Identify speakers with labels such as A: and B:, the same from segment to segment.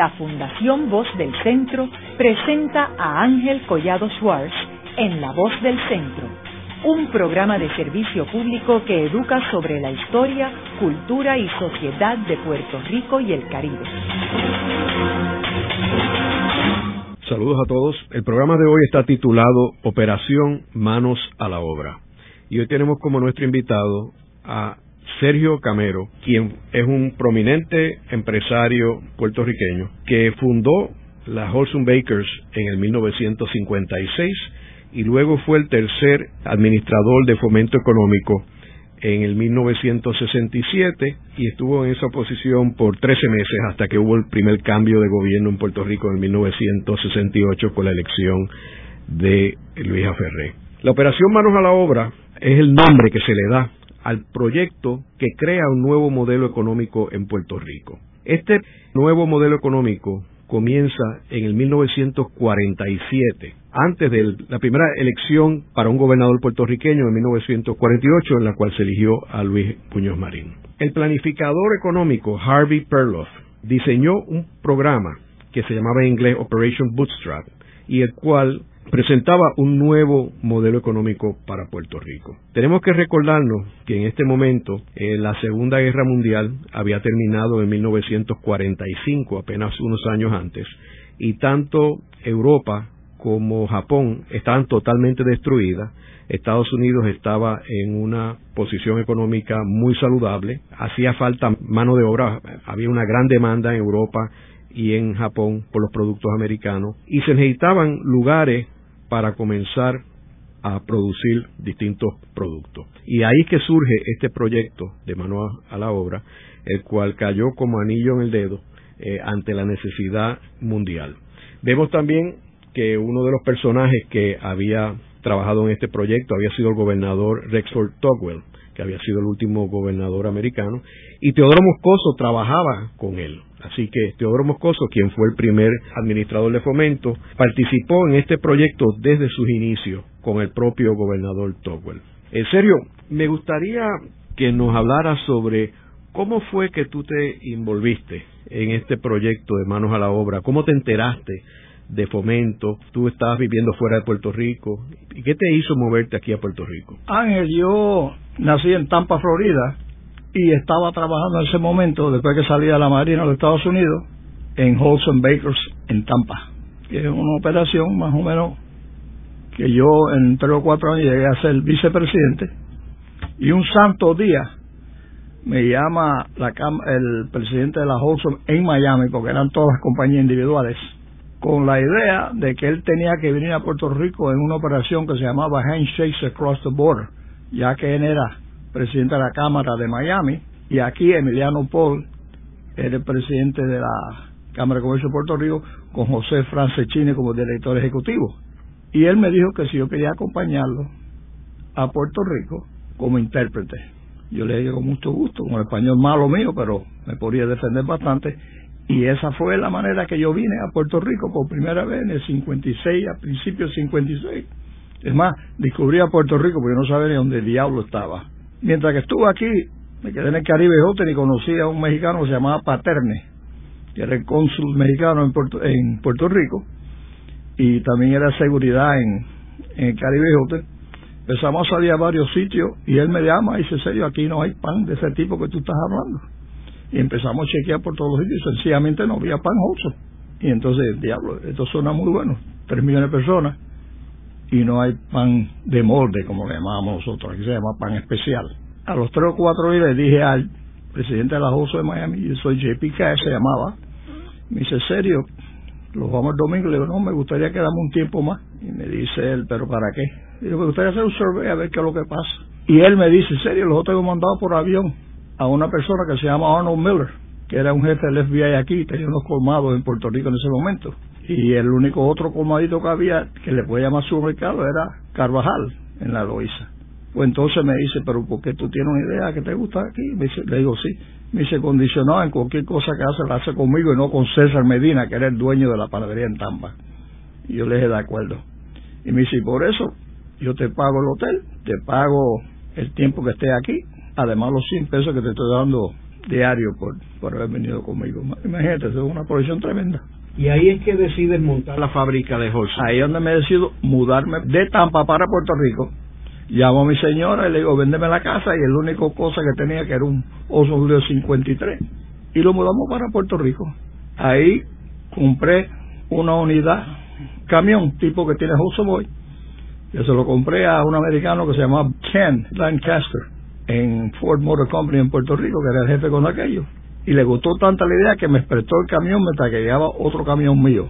A: la Fundación Voz del Centro presenta a Ángel Collado Schwartz en La Voz del Centro, un programa de servicio público que educa sobre la historia, cultura y sociedad de Puerto Rico y el Caribe.
B: Saludos a todos. El programa de hoy está titulado Operación Manos a la Obra. Y hoy tenemos como nuestro invitado a Sergio Camero, quien es un prominente empresario puertorriqueño que fundó la Holson Bakers en el 1956 y luego fue el tercer administrador de fomento económico en el 1967 y estuvo en esa posición por 13 meses hasta que hubo el primer cambio de gobierno en Puerto Rico en 1968 con la elección de Luis Ferré. La operación Manos a la Obra es el nombre que se le da al proyecto que crea un nuevo modelo económico en Puerto Rico. Este nuevo modelo económico comienza en el 1947, antes de la primera elección para un gobernador puertorriqueño en 1948, en la cual se eligió a Luis Puñoz Marín. El planificador económico Harvey Perloff diseñó un programa que se llamaba en inglés Operation Bootstrap y el cual presentaba un nuevo modelo económico para Puerto Rico. Tenemos que recordarnos que en este momento eh, la Segunda Guerra Mundial había terminado en 1945, apenas unos años antes, y tanto Europa como Japón estaban totalmente destruidas. Estados Unidos estaba en una posición económica muy saludable, hacía falta mano de obra, había una gran demanda en Europa y en Japón por los productos americanos y se necesitaban lugares para comenzar a producir distintos productos. Y ahí que surge este proyecto de mano a la obra, el cual cayó como anillo en el dedo eh, ante la necesidad mundial. Vemos también que uno de los personajes que había trabajado en este proyecto había sido el gobernador Rexford Togwell, que había sido el último gobernador americano, y Teodoro Moscoso trabajaba con él. Así que Teodoro Moscoso, quien fue el primer administrador de fomento, participó en este proyecto desde sus inicios con el propio gobernador Togwell. En serio, me gustaría que nos hablara sobre cómo fue que tú te involviste en este proyecto de manos a la obra, cómo te enteraste de fomento, tú estabas viviendo fuera de Puerto Rico, ¿y qué te hizo moverte aquí a Puerto Rico?
C: Ángel, yo nací en Tampa, Florida, y estaba trabajando en ese momento, después que salía de la Marina de los Estados Unidos, en Holson Bakers en Tampa, que es una operación más o menos que yo en tres o cuatro años llegué a ser vicepresidente. Y un santo día me llama la, el presidente de la Holson en Miami, porque eran todas compañías individuales, con la idea de que él tenía que venir a Puerto Rico en una operación que se llamaba Handshakes Across the Border, ya que él era presidente de la Cámara de Miami, y aquí Emiliano Paul era el presidente de la Cámara de Comercio de Puerto Rico, con José Francescini como director ejecutivo. Y él me dijo que si yo quería acompañarlo a Puerto Rico como intérprete. Yo le dije con mucho gusto, con el español malo mío, pero me podía defender bastante. Y esa fue la manera que yo vine a Puerto Rico por primera vez en el 56, a principios del 56. Es más, descubrí a Puerto Rico porque no sabía ni dónde el diablo estaba. Mientras que estuve aquí, me quedé en el Caribe Hotel y conocí a un mexicano que se llamaba Paterne, que era el cónsul mexicano en Puerto, en Rico y también era seguridad en, el Caribe Hotel. Empezamos a salir a varios sitios y él me llama y dice, serio, aquí no hay pan de ese tipo que tú estás hablando. Y empezamos a chequear por todos los sitios y sencillamente no había pan Hotel. Y entonces, diablo, esto suena muy bueno, tres millones de personas y no hay pan de molde, como le llamamos nosotros, aquí se llama pan especial. A los tres o cuatro días le dije al presidente de la JOSO de Miami, yo soy JP Cash, se llamaba, me dice, serio, los vamos el domingo, le digo, no, me gustaría quedarme un tiempo más. Y me dice él, ¿pero para qué? Y digo, me gustaría hacer un survey a ver qué es lo que pasa. Y él me dice, serio, los hemos mandado por avión a una persona que se llama Arnold Miller, que era un jefe del FBI aquí, tenía unos colmados en Puerto Rico en ese momento y el único otro colmadito que había que le puede llamar supermercado era Carvajal en la Loíza. Pues entonces me dice, pero ¿por qué tú tienes una idea que te gusta aquí? Me dice, le digo, sí. Me dice, condicionado en cualquier cosa que hace, la hace conmigo y no con César Medina, que era el dueño de la panadería en Tampa. Y yo le dije, de acuerdo. Y me dice, y por eso yo te pago el hotel, te pago el tiempo que esté aquí, además los 100 pesos que te estoy dando diario por, por haber venido conmigo. Imagínate, es una posición tremenda.
B: Y ahí es que decides montar la fábrica de Holson.
C: Ahí es donde me decido mudarme de Tampa para Puerto Rico. Llamo a mi señora y le digo, véndeme la casa. Y el único cosa que tenía que era un Oldsmobile 53. Y lo mudamos para Puerto Rico. Ahí compré una unidad, camión tipo que tiene Boy. Yo se lo compré a un americano que se llamaba Ken Lancaster en Ford Motor Company en Puerto Rico, que era el jefe con aquello. Y le gustó tanta la idea que me prestó el camión mientras que llegaba otro camión mío.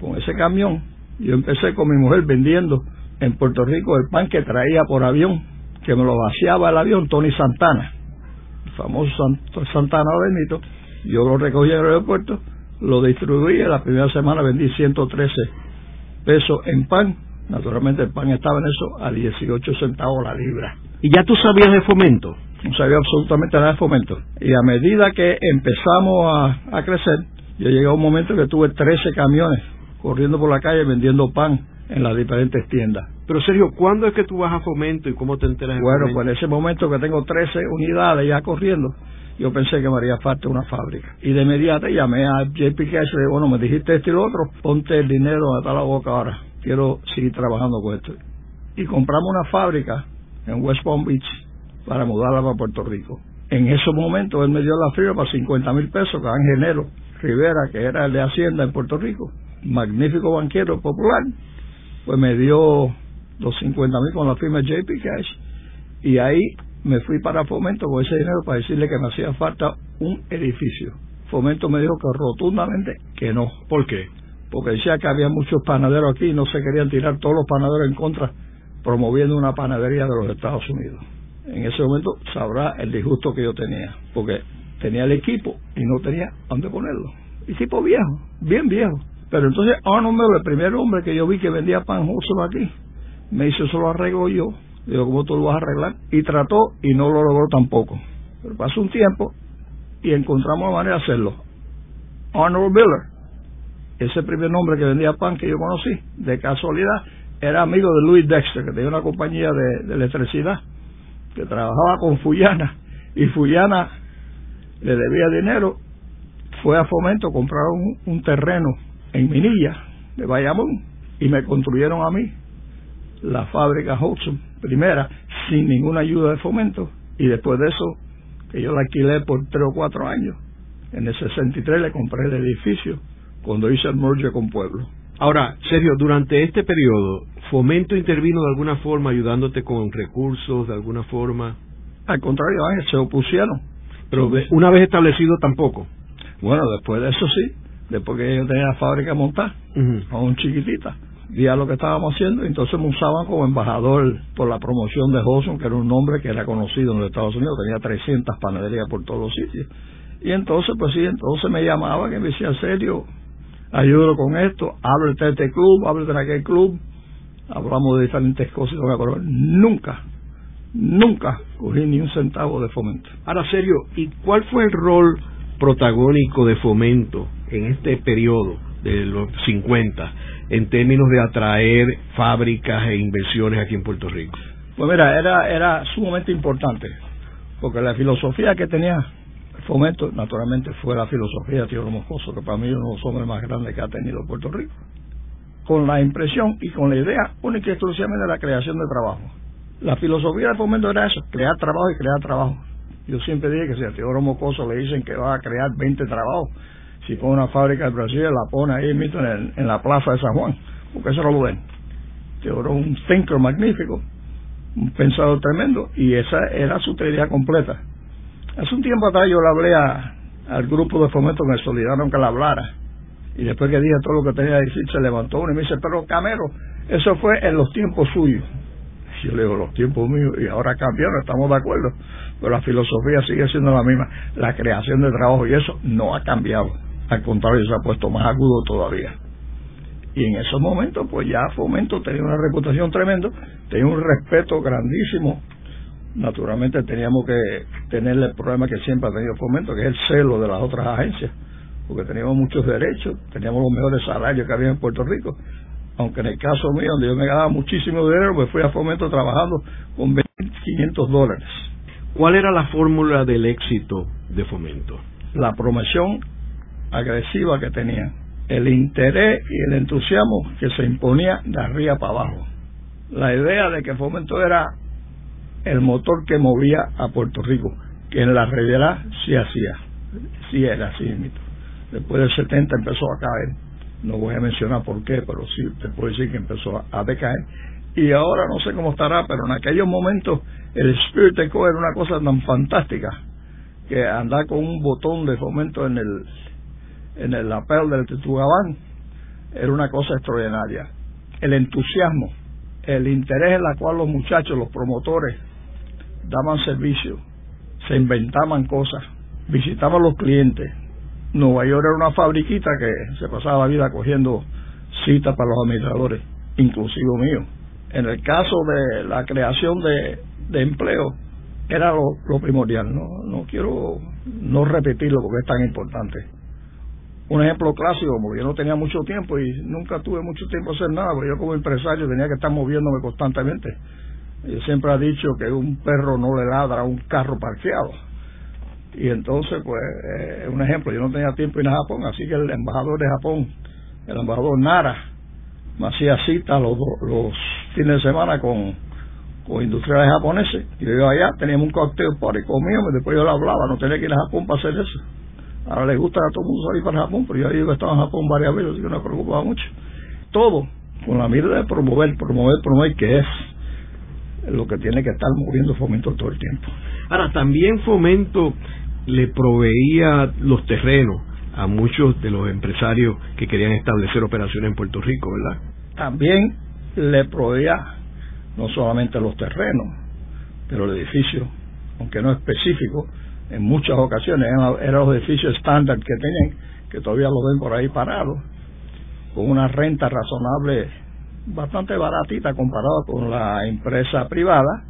C: Con ese camión yo empecé con mi mujer vendiendo en Puerto Rico el pan que traía por avión, que me lo vaciaba el avión Tony Santana, el famoso Santana Benito. Yo lo recogí en el aeropuerto, lo distribuí, la primera semana vendí 113 pesos en pan. Naturalmente el pan estaba en eso a 18 centavos la libra.
B: ¿Y ya tú sabías de fomento?
C: No sabía absolutamente nada de fomento. Y a medida que empezamos a, crecer, yo llegué a un momento que tuve 13 camiones corriendo por la calle vendiendo pan en las diferentes tiendas.
B: Pero Sergio, ¿cuándo es que tú vas a fomento y cómo te enteras?
C: De bueno, pues en ese momento que tengo 13 unidades ya corriendo, yo pensé que me haría falta una fábrica. Y de inmediato llamé a JP Cash y le dije, bueno, me dijiste esto y lo otro, ponte el dinero está la boca ahora. Quiero seguir trabajando con esto. Y compramos una fábrica en West Palm Beach para mudarla para Puerto Rico. En ese momento él me dio la firma para 50 mil pesos que Angelero Rivera, que era el de Hacienda en Puerto Rico, magnífico banquero popular, pues me dio los 50 mil con la firma JP Cash y ahí me fui para Fomento con ese dinero para decirle que me hacía falta un edificio. Fomento me dijo que rotundamente que no.
B: ¿Por qué?
C: Porque decía que había muchos panaderos aquí y no se querían tirar todos los panaderos en contra promoviendo una panadería de los Estados Unidos. En ese momento sabrá el disgusto que yo tenía, porque tenía el equipo y no tenía dónde ponerlo. Y tipo viejo, bien viejo. Pero entonces Arnold Miller, el primer hombre que yo vi que vendía pan justo aquí, me dice, eso lo arreglo yo. Digo, ¿cómo tú lo vas a arreglar? Y trató y no lo logró tampoco. Pero pasó un tiempo y encontramos la manera de hacerlo. Arnold Miller, ese primer nombre que vendía pan que yo conocí, de casualidad, era amigo de Louis Dexter, que tenía una compañía de, electricidad, que trabajaba con Fuyana, y Fuyana le debía dinero, fue a Fomento, compraron un, terreno en Minilla, de Bayamón, y me construyeron a mí la fábrica Hudson, primera, sin ninguna ayuda de Fomento, y después de eso, que yo la alquilé por tres o cuatro años, en el 63 le compré el edificio, cuando hice el merger con Pueblo.
B: Ahora, Sergio, durante este periodo, ¿Fomento intervino de alguna forma ayudándote con recursos, de alguna forma?
C: Al contrario, se opusieron.
B: Pero una vez establecido tampoco.
C: Bueno, después de eso sí, después que yo tenía la fábrica montada, aún chiquitita, vía lo que estábamos haciendo, entonces me usaban como embajador por la promoción de Hodson, que era un nombre que era conocido en los Estados Unidos, tenía 300 panaderías por todos los sitios. Y entonces, pues sí, entonces me llamaban y me decía, serio, ayúdalo con esto, háblate de este club, háblate de aquel club, hablamos de diferentes cosas, nunca, nunca cogí ni un centavo de fomento.
B: Ahora, serio, ¿y cuál fue el rol protagónico de fomento en este periodo de los 50 en términos de atraer fábricas e inversiones aquí en Puerto Rico?
C: Pues mira, era, era sumamente importante, porque la filosofía que tenía Fomento, naturalmente, fue la filosofía de Teodoro Moscoso, que para mí es uno de los hombres más grandes que ha tenido Puerto Rico. Con la impresión y con la idea única y exclusivamente de la creación de trabajo. La filosofía de Fomento era eso, crear trabajo y crear trabajo. Yo siempre dije que si a Teodoro Moscoso le dicen que va a crear 20 trabajos, si pone una fábrica de Brasil, la pone ahí mismo en, en la plaza de San Juan, porque eso no lo ven. Teodoro un thinker magnífico, un pensador tremendo, y esa era su teoría completa Hace un tiempo atrás yo le hablé al grupo de fomento que me solicitaron que le hablara. Y después que dije todo lo que tenía que decir, se levantó uno y me dice, pero Camero, eso fue en los tiempos suyos. Yo le digo, los tiempos míos, y ahora cambiaron, estamos de acuerdo. Pero la filosofía sigue siendo la misma. La creación de trabajo y eso no ha cambiado. Al contrario, se ha puesto más agudo todavía. Y en esos momentos, pues ya Fomento tenía una reputación tremenda, tenía un respeto grandísimo naturalmente teníamos que tener el problema que siempre ha tenido Fomento, que es el celo de las otras agencias, porque teníamos muchos derechos, teníamos los mejores salarios que había en Puerto Rico. Aunque en el caso mío, donde yo me ganaba muchísimo dinero, me fui a Fomento trabajando con 500 dólares.
B: ¿Cuál era la fórmula del éxito de fomento?
C: La promoción agresiva que tenían, el interés y el entusiasmo que se imponía de arriba para abajo. La idea de que fomento era el motor que movía a Puerto Rico, que en la realidad sí hacía, sí era así. Después del 70 empezó a caer, no voy a mencionar por qué, pero sí te puedo decir que empezó a decaer. Y ahora no sé cómo estará, pero en aquellos momentos el Spirit Co era una cosa tan fantástica que andar con un botón de fomento en el en el lapel del Tetugabán era una cosa extraordinaria. El entusiasmo, el interés en la cual los muchachos, los promotores, daban servicio, se inventaban cosas, visitaban los clientes. Nueva York era una fabriquita que se pasaba la vida cogiendo citas para los administradores, inclusive mío. En el caso de la creación de, empleo, era lo, primordial. No, no quiero no repetirlo porque es tan importante. Un ejemplo clásico, como yo no tenía mucho tiempo y nunca tuve mucho tiempo a hacer nada, porque yo como empresario tenía que estar moviéndome constantemente. Yo siempre he dicho que un perro no le ladra a un carro parqueado. Y entonces, pues, eh, un ejemplo, yo no tenía tiempo en Japón, así que el embajador de Japón, el embajador Nara, me hacía cita los, los fines de semana con con industriales japoneses. Y yo iba allá, teníamos un cocktail party, comíamos, después yo le hablaba, no tenía que ir a Japón para hacer eso. Ahora le gusta a todo el mundo salir para Japón, pero yo que estaba en Japón varias veces, así que no me preocupaba mucho. Todo con la mira de promover, promover, promover, que es lo que tiene que estar moviendo Fomento todo el tiempo.
B: Ahora, también Fomento le proveía los terrenos a muchos de los empresarios que querían establecer operaciones en Puerto Rico, ¿verdad?
C: También le proveía no solamente los terrenos, pero el edificio, aunque no específico, en muchas ocasiones eran, los edificios estándar que tenían, que todavía los ven por ahí parados, con una renta razonable, bastante baratita comparado con la empresa privada,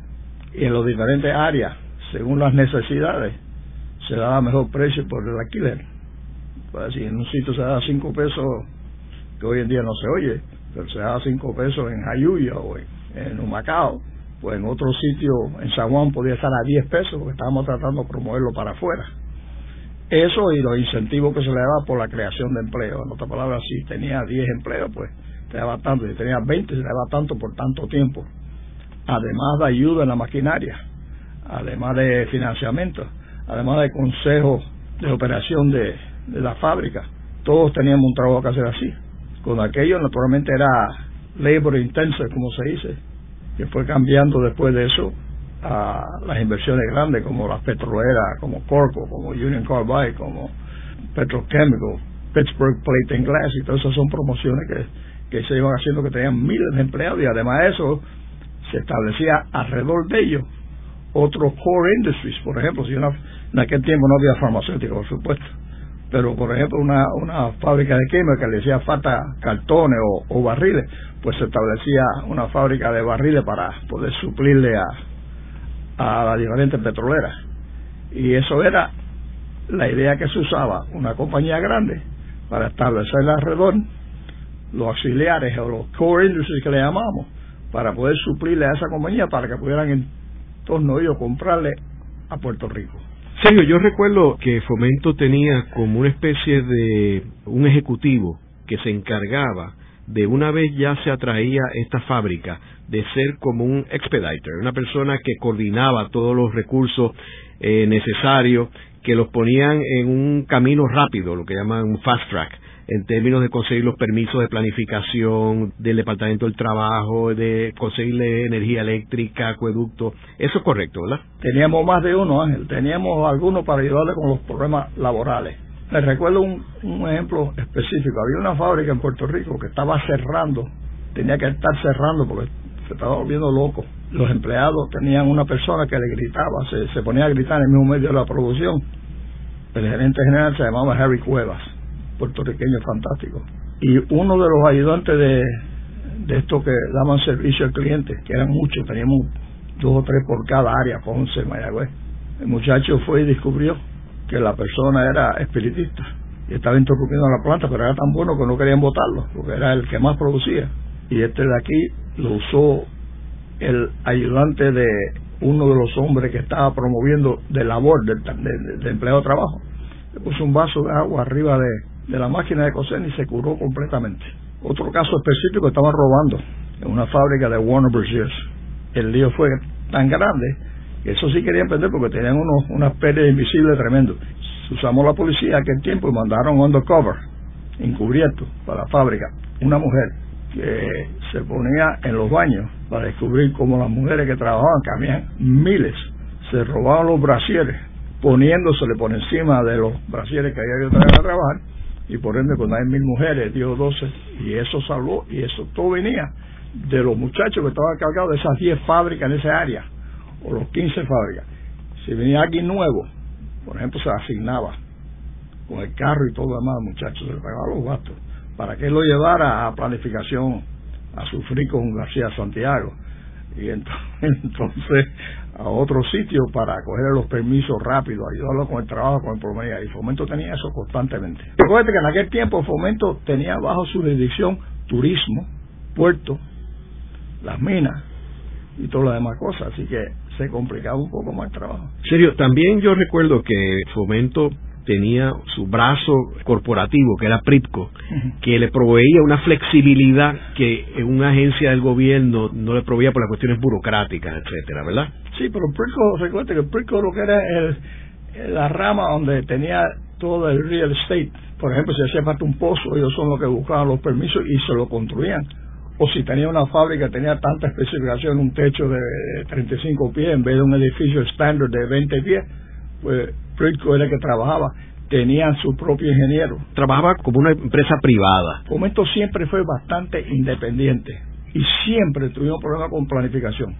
C: y en las diferentes áreas, según las necesidades, se daba mejor precio por el alquiler. Pues si en un sitio se da cinco pesos, que hoy en día no se oye, pero se da cinco pesos en Jayuya o en en Humacao, pues en otro sitio, en San Juan, podía estar a 10 pesos, porque estábamos tratando de promoverlo para afuera. Eso y los incentivos que se le daba por la creación de empleo. En otras palabras, si tenía 10 empleos, pues te daba tanto. Si tenía 20, se le daba tanto por tanto tiempo. Además de ayuda en la maquinaria, además de financiamiento, además de consejos de operación de, la fábrica. Todos teníamos un trabajo que hacer así. Con aquello, naturalmente, era labor intensive, como se dice, que fue cambiando después de eso a las inversiones grandes como las petroleras, como Corco, como Union Carbide, como Petrochemical, Pittsburgh Plate and Glass, y todas esas son promociones que, que se iban haciendo que tenían miles de empleados y además de eso se establecía alrededor de ellos otros core industries, por ejemplo, si en aquel tiempo no había farmacéuticos, por supuesto, pero por ejemplo una, una fábrica de química que le decía falta cartones o, barriles, pues se establecía una fábrica de barriles para poder suplirle a, a las diferentes petroleras. Y eso era la idea que se usaba, una compañía grande, para establecer alrededor los auxiliares o los core industries que le llamamos, para poder suplirle a esa compañía para que pudieran en torno a ellos comprarle a Puerto Rico.
B: Sergio, yo recuerdo que Fomento tenía como una especie de un ejecutivo que se encargaba de una vez ya se atraía esta fábrica de ser como un expediter, una persona que coordinaba todos los recursos eh, necesarios, que los ponían en un camino rápido, lo que llaman un fast track, en términos de conseguir los permisos de planificación del Departamento del Trabajo, de conseguirle energía eléctrica, acueducto. Eso es correcto, ¿verdad?
C: Teníamos más de uno, Ángel. Teníamos algunos para ayudarle con los problemas laborales. Me recuerdo un, ejemplo específico. Había una fábrica en Puerto Rico que estaba cerrando, tenía que estar cerrando porque se estaba volviendo loco. Los empleados tenían una persona que le gritaba, se ponía a gritar en el mismo medio de la producción. El gerente general se llamaba Harry Cuevas puertorriqueño fantástico. Y uno de los ayudantes de, de estos que daban servicio al cliente, que eran muchos, teníamos dos o tres por cada área, Ponce, Mayagüez. El muchacho fue y descubrió que la persona era espiritista y estaba interrumpiendo la planta, pero era tan bueno que no querían votarlo, porque era el que más producía. Y este de aquí lo usó el ayudante de uno de los hombres que estaba promoviendo de labor, de, de, empleado de trabajo, le puso un vaso de agua arriba de, de la máquina de coser y se curó completamente. Otro caso específico, estaban robando en una fábrica de Warner Bros. El lío fue tan grande que eso sí querían prender porque tenían unos, unas pérdidas invisibles tremendos. Usamos la policía aquel tiempo y mandaron undercover, encubierto, para la fábrica, una mujer que se ponía en los baños para descubrir cómo las mujeres que trabajaban, que habían miles, se robaban los brasieres, poniéndosele por encima de los brasieres que había que traer a trabajar, y por ende cuando hay mil mujeres dio doce, y eso salvó, y eso todo venía de los muchachos que estaban cargados de esas diez fábricas en esa área, o los quince fábricas. Si venía alguien nuevo, por ejemplo, se asignaba con el carro y todo lo demás, muchachos, se le pagaban los gastos para que lo llevara a planificación a sufrir con García Santiago y entonces a otro sitio para coger los permisos rápido, ayudarlo con el trabajo, con el promedio. Y Fomento tenía eso constantemente. Recuerda que en aquel tiempo Fomento tenía bajo su jurisdicción turismo, puerto, las minas y todas las demás cosas, así que se complicaba un poco más el trabajo.
B: Serio, también yo recuerdo que Fomento tenía su brazo corporativo, que era Pritco, que le proveía una flexibilidad que una agencia del gobierno no le proveía por las cuestiones burocráticas, etcétera, ¿verdad?
C: Sí, pero Pritco, recuerda que Pritco lo que era el, la rama donde tenía todo el real estate. Por ejemplo, si hacía falta un pozo, ellos son los que buscaban los permisos y se lo construían. O si tenía una fábrica, tenía tanta especificación, un techo de 35 pies en vez de un edificio estándar de 20 pies, pues Pritco era el que trabajaba, tenían su propio ingeniero.
B: Trabajaba como una empresa privada.
C: Fomento siempre fue bastante independiente y siempre tuvimos problemas con planificación.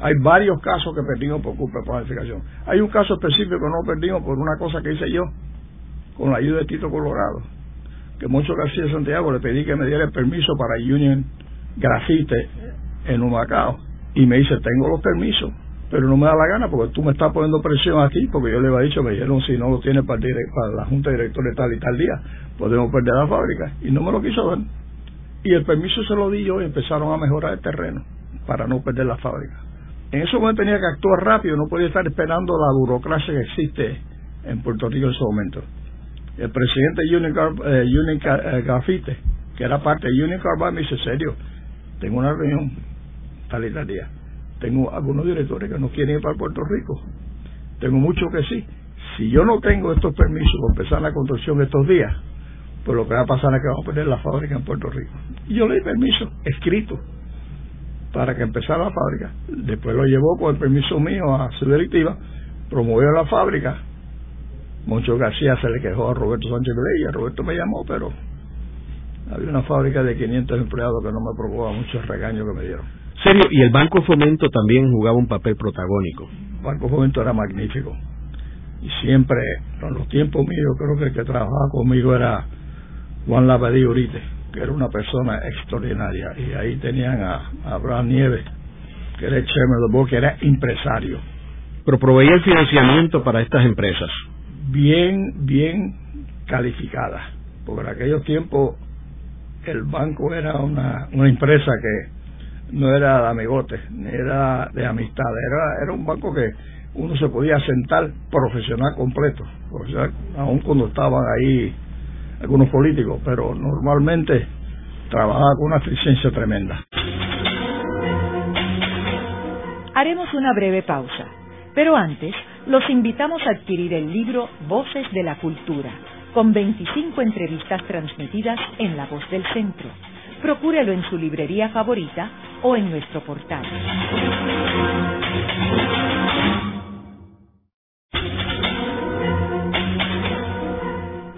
C: Hay varios casos que perdimos por culpa de planificación. Hay un caso específico que no perdimos por una cosa que hice yo, con la ayuda de Tito Colorado, que mucho García Santiago le pedí que me diera el permiso para Union Grafite en Humacao. Y me dice, tengo los permisos, pero no me da la gana porque tú me estás poniendo presión aquí, porque yo le había dicho, me dijeron, si no lo tienes para, para la Junta de Directores tal y tal día, podemos perder la fábrica. Y no me lo quiso dar. Y el permiso se lo di yo y empezaron a mejorar el terreno para no perder la fábrica. En eso momento tenía que actuar rápido, no podía estar esperando la burocracia que existe en Puerto Rico en ese momento. El presidente de Union, eh, Grafite, que era parte de Union Carbide, me dice, serio, tengo una reunión tal y tal día tengo algunos directores que no quieren ir para Puerto Rico. Tengo muchos que sí. Si yo no tengo estos permisos para empezar la construcción estos días, pues lo que va a pasar es que vamos a perder la fábrica en Puerto Rico. Y yo le di permiso escrito para que empezara la fábrica. Después lo llevó con el permiso mío a su directiva, promovió la fábrica. Moncho García se le quejó a Roberto Sánchez y Roberto me llamó, pero había una fábrica de 500 empleados que no me preocupaba mucho el regaño que me dieron.
B: Y el Banco Fomento también jugaba un papel protagónico.
C: El Banco Fomento era magnífico. Y siempre, en los tiempos míos, creo que el que trabajaba conmigo era Juan Labadí Urite, que era una persona extraordinaria. Y ahí tenían a, Abraham Nieves, que era el que era empresario.
B: Pero proveía el financiamiento para estas empresas.
C: Bien, bien calificada. Porque en aquellos tiempos el banco era una, una empresa que no era de amigote, ni era de amistad, era, era un banco que uno se podía sentar profesional completo, aun cuando estaban ahí algunos políticos, pero normalmente trabajaba con una eficiencia tremenda.
A: Haremos una breve pausa, pero antes los invitamos a adquirir el libro Voces de la Cultura, con 25 entrevistas transmitidas en La Voz del Centro procúrelo en su librería favorita o en nuestro portal.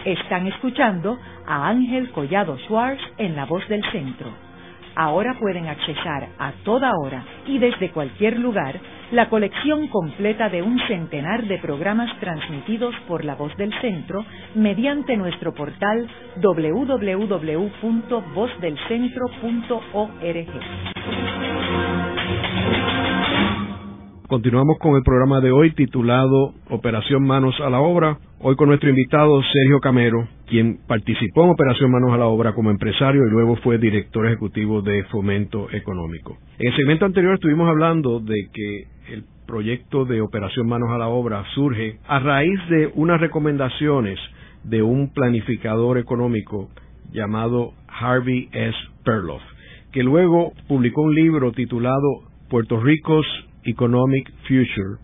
A: Están escuchando a Ángel Collado Schwartz en La Voz del Centro. Ahora pueden accesar a toda hora y desde cualquier lugar la colección completa de un centenar de programas transmitidos por la voz del centro mediante nuestro portal www.vozdelcentro.org.
B: Continuamos con el programa de hoy titulado Operación Manos a la Obra, hoy con nuestro invitado Sergio Camero, quien participó en Operación Manos a la Obra como empresario y luego fue director ejecutivo de Fomento Económico. En el segmento anterior estuvimos hablando de que el proyecto de Operación Manos a la Obra surge a raíz de unas recomendaciones de un planificador económico llamado Harvey S. Perloff, que luego publicó un libro titulado Puerto Rico's Economic Future,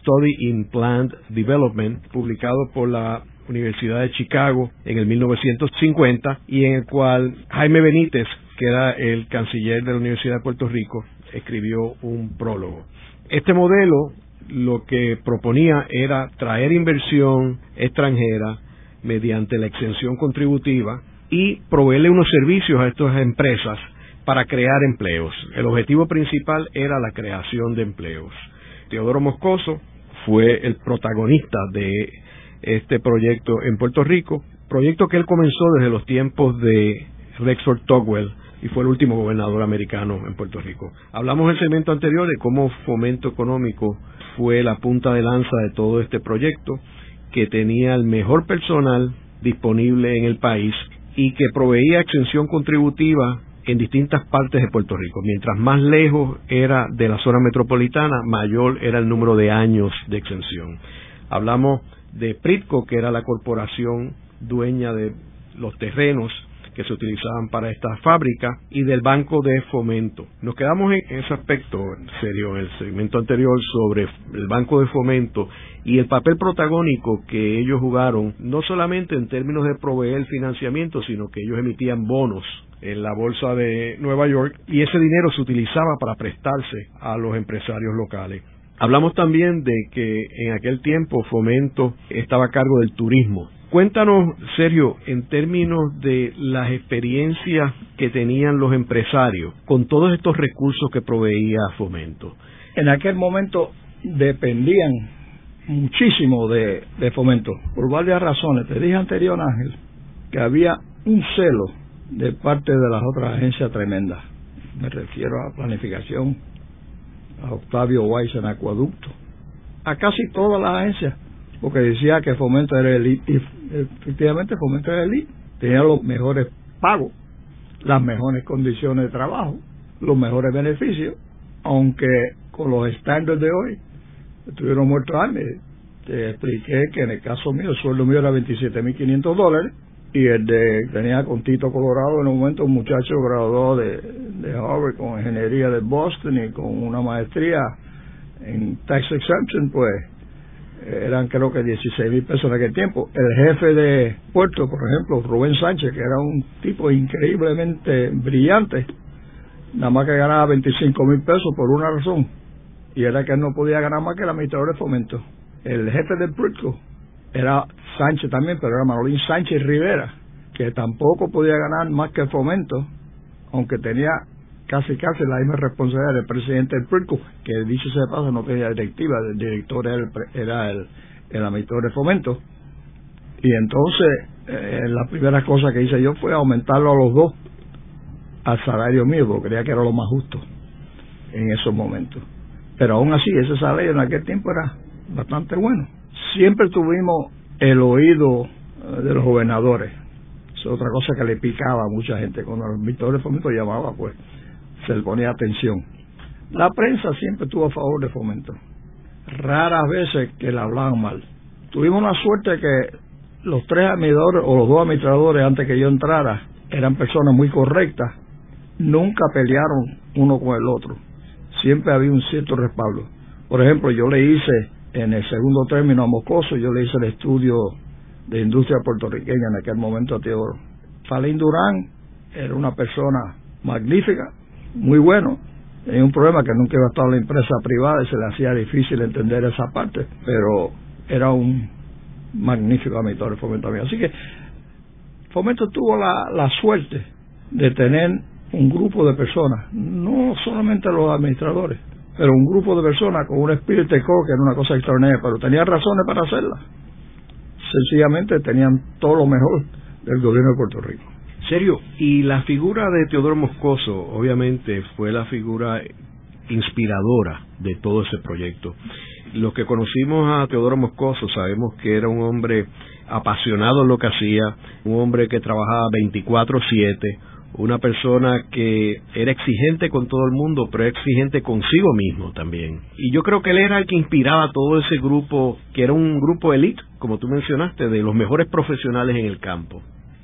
B: Study in Planned Development, publicado por la Universidad de Chicago en el 1950 y en el cual Jaime Benítez, que era el canciller de la Universidad de Puerto Rico, escribió un prólogo. Este modelo lo que proponía era traer inversión extranjera mediante la exención contributiva y proveerle unos servicios a estas empresas para crear empleos. El objetivo principal era la creación de empleos. Teodoro Moscoso fue el protagonista de este proyecto en Puerto Rico, proyecto que él comenzó desde los tiempos de Rexford Togwell y fue el último gobernador americano en Puerto Rico. Hablamos en el segmento anterior de cómo fomento económico fue la punta de lanza de todo este proyecto, que tenía el mejor personal disponible en el país y que proveía exención contributiva en distintas partes de Puerto Rico. Mientras más lejos era de la zona metropolitana, mayor era el número de años de exención. Hablamos de Pritco, que era la corporación dueña de los terrenos que se utilizaban para esta fábrica y del Banco de Fomento. Nos quedamos en ese aspecto, en serio, en el segmento anterior sobre el Banco de Fomento y el papel protagónico que ellos jugaron, no solamente en términos de proveer financiamiento, sino que ellos emitían bonos en la bolsa de Nueva York y ese dinero se utilizaba para prestarse a los empresarios locales. Hablamos también de que en aquel tiempo Fomento estaba a cargo del turismo. Cuéntanos, Sergio, en términos de las experiencias que tenían los empresarios con todos estos recursos que proveía Fomento.
C: En aquel momento dependían muchísimo de, Fomento, por varias razones. Te dije anterior, Ángel, que había un celo de parte de las otras agencias tremendas. Me refiero a planificación, a Octavio Weiss en Acueducto, a casi todas las agencias, porque decía que Fomento era elite, y efectivamente Fomento era elite, tenía los mejores pagos, las mejores condiciones de trabajo, los mejores beneficios, aunque con los estándares de hoy estuvieron muertos años. Te expliqué que en el caso mío el sueldo mío era 27.500 dólares y el de tenía con Tito Colorado en un momento un muchacho graduado de, de Harvard con ingeniería de Boston y con una maestría en tax exemption pues eran creo que 16 mil pesos en aquel tiempo. El jefe de Puerto por ejemplo Rubén Sánchez que era un tipo increíblemente brillante nada más que ganaba 25 mil pesos por una razón y era que él no podía ganar más que el administrador de fomento. El jefe de Puerto era Sánchez también, pero era Manolín Sánchez Rivera, que tampoco podía ganar más que el fomento, aunque tenía casi casi la misma responsabilidad del presidente del PRICO, que dicho sea de paso no tenía directiva, el director era el, era el, el administrador de fomento. Y entonces, eh, la primera cosa que hice yo fue aumentarlo a los dos al salario mío, porque creía que era lo más justo en esos momentos. Pero aún así, ese salario en aquel tiempo era bastante bueno. Siempre tuvimos el oído eh, de los gobernadores. Es otra cosa que le picaba a mucha gente. Cuando el administrador de fomento llamaba, pues se le ponía atención. La prensa siempre estuvo a favor de fomento. Raras veces que le hablaban mal. Tuvimos la suerte que los tres administradores o los dos administradores antes que yo entrara eran personas muy correctas. Nunca pelearon uno con el otro. Siempre había un cierto respaldo. Por ejemplo, yo le hice en el segundo término a Mocoso, yo le hice el estudio de industria puertorriqueña en aquel momento a Teodoro. Falín Durán era una persona magnífica, muy bueno. Tenía un problema que nunca iba a estar la empresa privada y se le hacía difícil entender esa parte, pero era un magnífico administrador de Fomento Así que Fomento tuvo la, la suerte de tener un grupo de personas, no solamente los administradores, pero un grupo de personas con un espíritu de que era una cosa extraordinaria, pero tenían razones para hacerla. Sencillamente tenían todo lo mejor del gobierno de Puerto Rico.
B: Serio, y la figura de Teodoro Moscoso, obviamente, fue la figura inspiradora de todo ese proyecto. Los que conocimos a Teodoro Moscoso sabemos que era un hombre apasionado en lo que hacía, un hombre que trabajaba 24/7, una persona que era exigente con todo el mundo, pero exigente consigo mismo también. Y yo creo que él era el que inspiraba a todo ese grupo, que era un grupo elite, como tú mencionaste, de los mejores profesionales en el campo.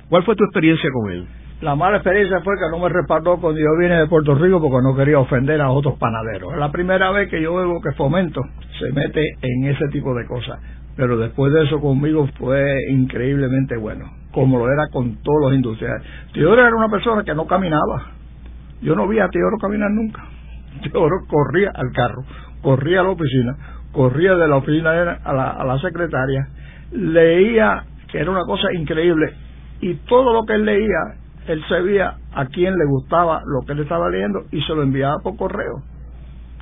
B: ¿Cuál fue tu experiencia con él?
C: La mala experiencia fue que no me respaldó cuando yo vine de Puerto Rico porque no quería ofender a otros panaderos. Es la primera vez que yo veo que Fomento se mete en ese tipo de cosas. Pero después de eso conmigo fue increíblemente bueno, como lo era con todos los industriales. Teodoro era una persona que no caminaba. Yo no vi a Teodoro caminar nunca. Teodoro corría al carro, corría a la oficina, corría de la oficina a la, a la secretaria, leía, que era una cosa increíble, y todo lo que él leía él sabía a quién le gustaba lo que él estaba leyendo y se lo enviaba por correo.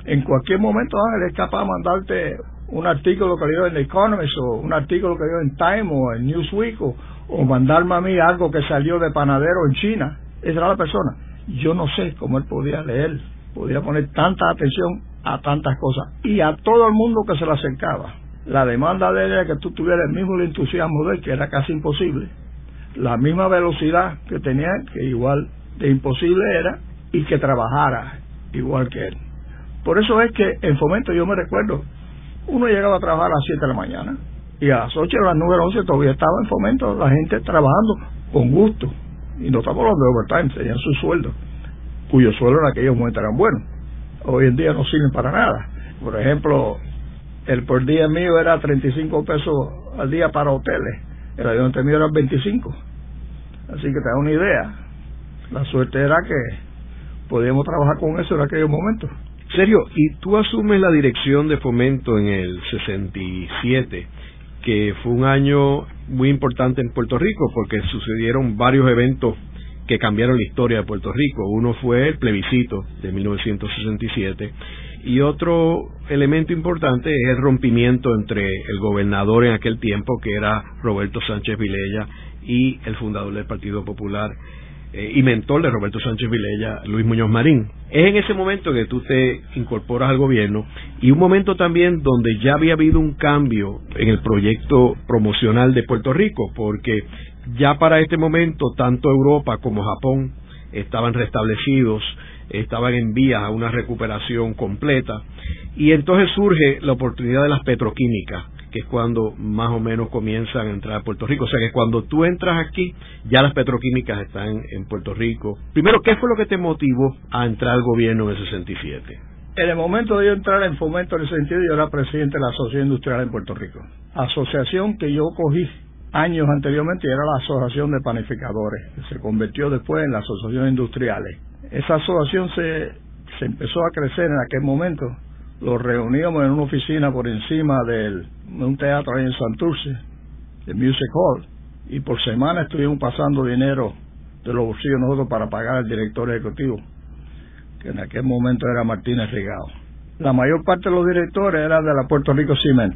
C: En cualquier momento él es capaz de mandarte un artículo que leyó en The Economist o un artículo que leyó en Time o en Newsweek o, o mandarme a mí algo que salió de panadero en China. Esa era la persona. Yo no sé cómo él podía leer, podía poner tanta atención a tantas cosas y a todo el mundo que se le acercaba. La demanda de él era que tú tuvieras el mismo entusiasmo de él, que era casi imposible la misma velocidad que tenía, que igual de imposible era, y que trabajara igual que él. Por eso es que en Fomento yo me recuerdo, uno llegaba a trabajar a las 7 de la mañana y a las 8 a las 9 de la noche todavía estaba en Fomento, la gente trabajando con gusto. Y no estamos hablando de overtime, tenían su sueldo, cuyos sueldos en aquellos momentos eran buenos. Hoy en día no sirven para nada. Por ejemplo, el por día mío era 35 pesos al día para hoteles el ayudante mío era 25. Así que te da una idea. La suerte era que podíamos trabajar con eso en aquellos momentos.
B: Sergio, y tú asumes la dirección de fomento en el 67, que fue un año muy importante en Puerto Rico porque sucedieron varios eventos que cambiaron la historia de Puerto Rico. Uno fue el plebiscito de 1967 y otro elemento importante es el rompimiento entre el gobernador en aquel tiempo, que era Roberto Sánchez Vilella, y el fundador del Partido Popular eh, y mentor de Roberto Sánchez Vilella, Luis Muñoz Marín. Es en ese momento que tú te incorporas al gobierno y un momento también donde ya había habido un cambio en el proyecto promocional de Puerto Rico, porque ya para este momento tanto Europa como Japón estaban restablecidos estaban en vías a una recuperación completa y entonces surge la oportunidad de las petroquímicas es cuando más o menos comienzan a entrar a Puerto Rico. O sea que cuando tú entras aquí, ya las petroquímicas están en Puerto Rico. Primero, ¿qué fue lo que te motivó a entrar al gobierno en el 67?
C: En el momento de yo entrar en fomento en ese sentido, yo era presidente de la Asociación Industrial en Puerto Rico. Asociación que yo cogí años anteriormente y era la Asociación de Panificadores, que se convirtió después en la Asociación Industriales. Esa asociación se, se empezó a crecer en aquel momento. Los reuníamos en una oficina por encima de un teatro ahí en Santurce, el Music Hall, y por semana estuvimos pasando dinero de los bolsillos nosotros para pagar al director ejecutivo, que en aquel momento era Martínez Rigado. La mayor parte de los directores eran de la Puerto Rico Cement.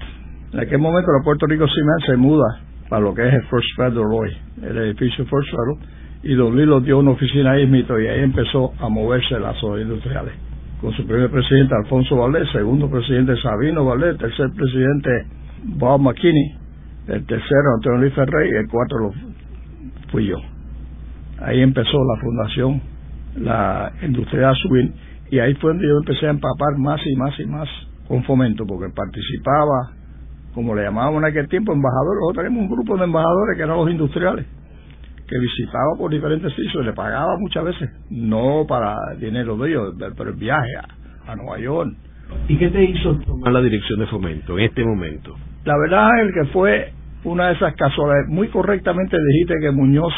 C: En aquel momento la Puerto Rico Cement se muda para lo que es el First Federal hoy, el edificio First Federal, y Don Lilo dio una oficina ahí mito y ahí empezó a moverse las industriales. Con su primer presidente Alfonso Valdés, segundo presidente Sabino Valdés, tercer presidente Bob McKinney, el tercero Antonio Luis Ferrey y el cuarto lo fui yo. Ahí empezó la fundación, la industria subir y ahí fue donde yo empecé a empapar más y más y más con fomento, porque participaba, como le llamábamos en aquel tiempo, embajadores. Nosotros tenemos un grupo de embajadores que eran los industriales que visitaba por diferentes sitios, le pagaba muchas veces, no para dinero de ellos, pero el viaje a, Nueva York.
B: ¿Y qué te hizo tomar la dirección de fomento en este momento?
C: La verdad es que fue una de esas casualidades. Muy correctamente dijiste que Muñoz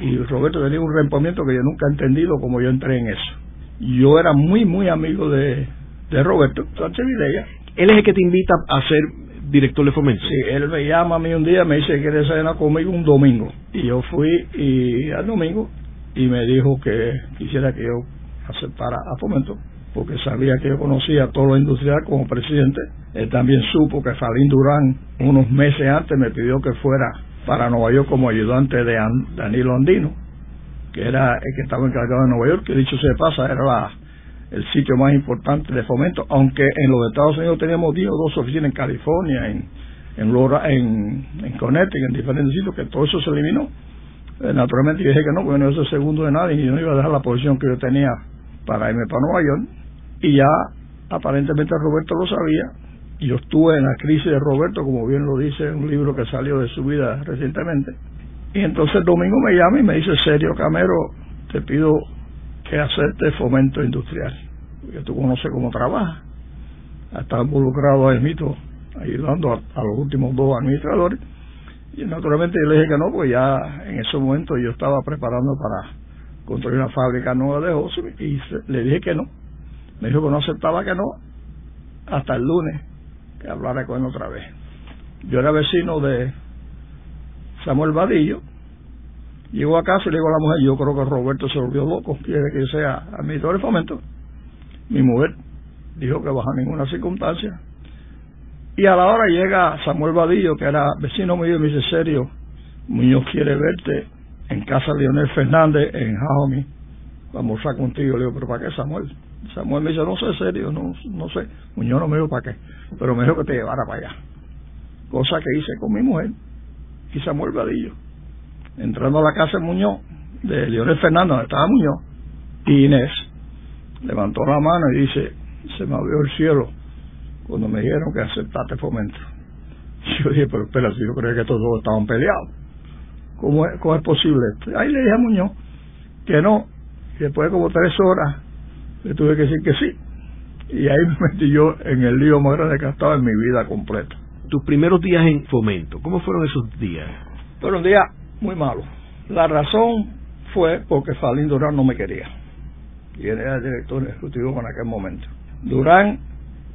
C: y Roberto tenían un rompimiento que yo nunca he entendido como yo entré en eso. Yo era muy, muy amigo de, de Roberto Sánchez Vidella.
B: Él es el que te invita a ser director de fomento.
C: Sí, él me llama a mí un día, me dice que quiere cenar conmigo un domingo. Y yo fui y al domingo y me dijo que quisiera que yo aceptara a fomento porque sabía que yo conocía a todos los industriales como presidente. Él también supo que Falín Durán unos meses antes me pidió que fuera para Nueva York como ayudante de Danilo Andino, que era el que estaba encargado de Nueva York, que dicho se pasa, era la el sitio más importante de fomento, aunque en los Estados Unidos teníamos 10 o dos oficinas en California, en, en, en, en Connecticut, en diferentes sitios, que todo eso se eliminó. Eh, naturalmente yo dije que no, porque no soy segundo de nadie y no iba a dejar la posición que yo tenía para irme para Nueva York. Y ya aparentemente Roberto lo sabía. Yo estuve en la crisis de Roberto, como bien lo dice un libro que salió de su vida recientemente. Y entonces el domingo me llama y me dice, serio Camero, te pido que acepte fomento industrial. Porque tú conoces cómo trabaja. Está involucrado a mito ayudando a los últimos dos administradores y naturalmente yo le dije que no, pues ya en ese momento yo estaba preparando para construir una fábrica nueva de José y le dije que no. Me dijo que no aceptaba que no hasta el lunes que hablara con él otra vez. Yo era vecino de Samuel Vadillo. Llego a casa y le digo a la mujer, yo creo que Roberto se volvió loco, quiere que yo sea administrador de fomento. Mi mujer dijo que bajo ninguna circunstancia y a la hora llega Samuel Vadillo, que era vecino mío, y me dice, serio, Muñoz quiere verte en casa de Leonel Fernández, en Jaume, vamos a contigo. Le digo, ¿pero para qué, Samuel? Samuel me dice, no sé, serio, no, no sé. Muñoz no me dijo para qué, pero me dijo que te llevara para allá. Cosa que hice con mi mujer y Samuel Vadillo. Entrando a la casa de Muñoz, de Leonel Fernández, donde estaba Muñoz, y Inés levantó la mano y dice, se me abrió el cielo cuando me dijeron que aceptaste fomento. Yo dije, pero espera, si yo creía que todos estaban peleados. ¿Cómo es, ¿Cómo es posible esto? Ahí le dije a Muñoz que no. Y después de como tres horas le tuve que decir que sí. Y ahí me metí yo en el lío más grande que ha estado en mi vida completa.
B: Tus primeros días en fomento, ¿cómo fueron esos días?
C: Fueron días muy malos. La razón fue porque Falín Durán no me quería. Y era el director ejecutivo en aquel momento. Durán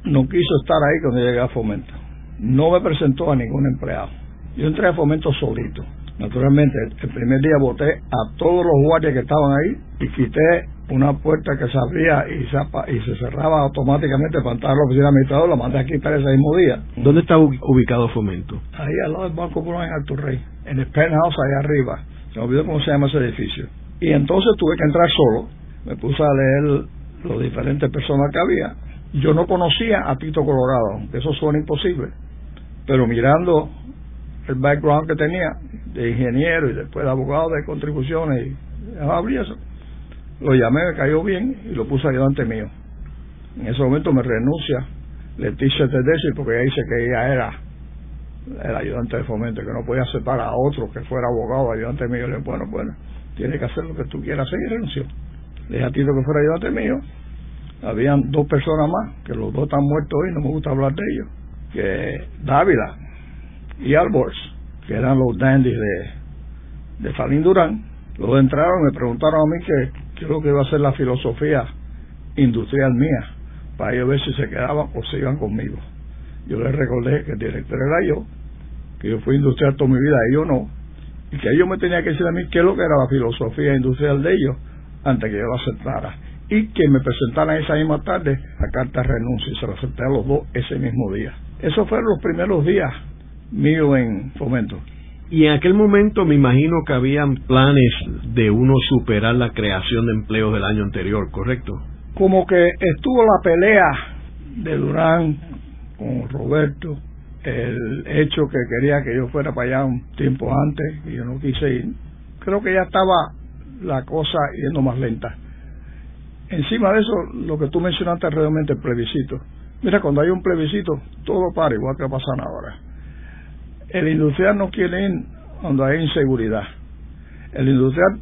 C: no quiso estar ahí cuando llegué a Fomento. No me presentó a ningún empleado. Yo entré a Fomento solito. Naturalmente, el primer día voté a todos los guardias que estaban ahí y quité una puerta que se abría y se, y se cerraba automáticamente para entrar a la oficina administrador, la mandé a quitar ese mismo día.
B: ¿Dónde está ubicado Fomento?
C: Ahí al lado del Banco Bruno en Alto Rey, en el penthouse allá arriba. Se me olvidó cómo se llama ese edificio. Y entonces tuve que entrar solo. Me puse a leer los diferentes personas que había yo no conocía a Tito Colorado, eso suena imposible, pero mirando el background que tenía de ingeniero y después de abogado de contribuciones, y abrí eso. Lo llamé, me cayó bien y lo puse ayudante mío. En ese momento me renuncia Leticia Tedeschi porque ella dice que ella era el ayudante de fomento, que no podía aceptar a otro que fuera abogado, ayudante mío. Le dije, bueno, bueno, tiene que hacer lo que tú quieras hacer y renunció. Le dije a Tito que fuera ayudante mío habían dos personas más, que los dos están muertos hoy, no me gusta hablar de ellos, que Dávila y Albors, que eran los dandies de, de Falín Durán, los entraron me preguntaron a mí que lo que iba a ser la filosofía industrial mía, para ellos ver si se quedaban o se iban conmigo. Yo les recordé que el director era yo, que yo fui industrial toda mi vida, ellos no, y que ellos me tenían que decir a mí qué es lo que era la filosofía industrial de ellos antes que yo lo aceptara y que me presentaran esa misma tarde la carta de renuncia y se la acepté a los dos ese mismo día. Esos fueron los primeros días míos en fomento.
B: Y en aquel momento me imagino que habían planes de uno superar la creación de empleos del año anterior, ¿correcto?
C: Como que estuvo la pelea de Durán con Roberto, el hecho que quería que yo fuera para allá un tiempo antes y yo no quise ir. Creo que ya estaba la cosa yendo más lenta Encima de eso, lo que tú mencionaste realmente el plebiscito. Mira, cuando hay un plebiscito, todo para, igual que pasa ahora. El industrial no quiere ir cuando hay inseguridad. El industrial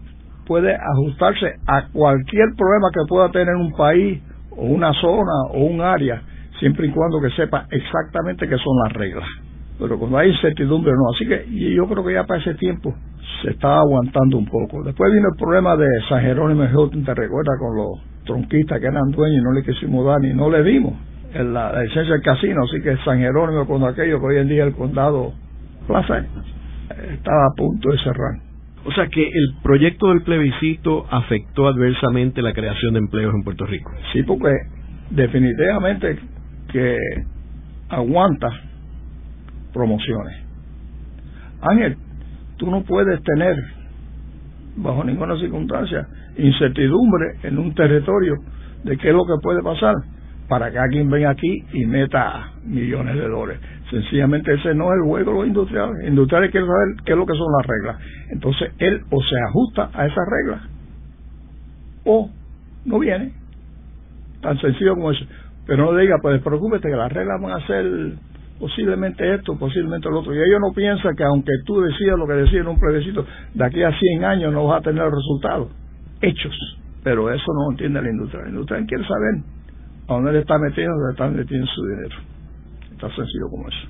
C: puede ajustarse a cualquier problema que pueda tener un país o una zona o un área, siempre y cuando que sepa exactamente qué son las reglas. Pero cuando hay incertidumbre, no. Así que yo creo que ya para ese tiempo se estaba aguantando un poco. Después vino el problema de San Jerónimo ¿te recuerdas? Con los tronquistas que eran dueños y no le quisimos dar ni no le dimos la, licencia del casino, así que San Jerónimo con aquello que hoy en día el condado Plaza estaba a punto de cerrar.
B: O sea que el proyecto del plebiscito afectó adversamente la creación de empleos en Puerto Rico.
C: Sí, porque definitivamente que aguanta promociones. Ángel, tú no puedes tener bajo ninguna circunstancia incertidumbre en un territorio de qué es lo que puede pasar para que alguien venga aquí y meta millones de dólares. Sencillamente ese no es el juego de los industriales. Los industriales quieren saber qué es lo que son las reglas. Entonces él o se ajusta a esas reglas o no viene. Tan sencillo como eso. Pero no diga, pues preocúpete que las reglas van a ser posiblemente esto, posiblemente lo otro. Y ellos no piensan que aunque tú decías lo que decías en un plebiscito, de aquí a 100 años no vas a tener resultados hechos. Pero eso no entiende la industria. La industria quiere saber a dónde le está metiendo, dónde está metiendo su dinero. Tan sencillo como eso.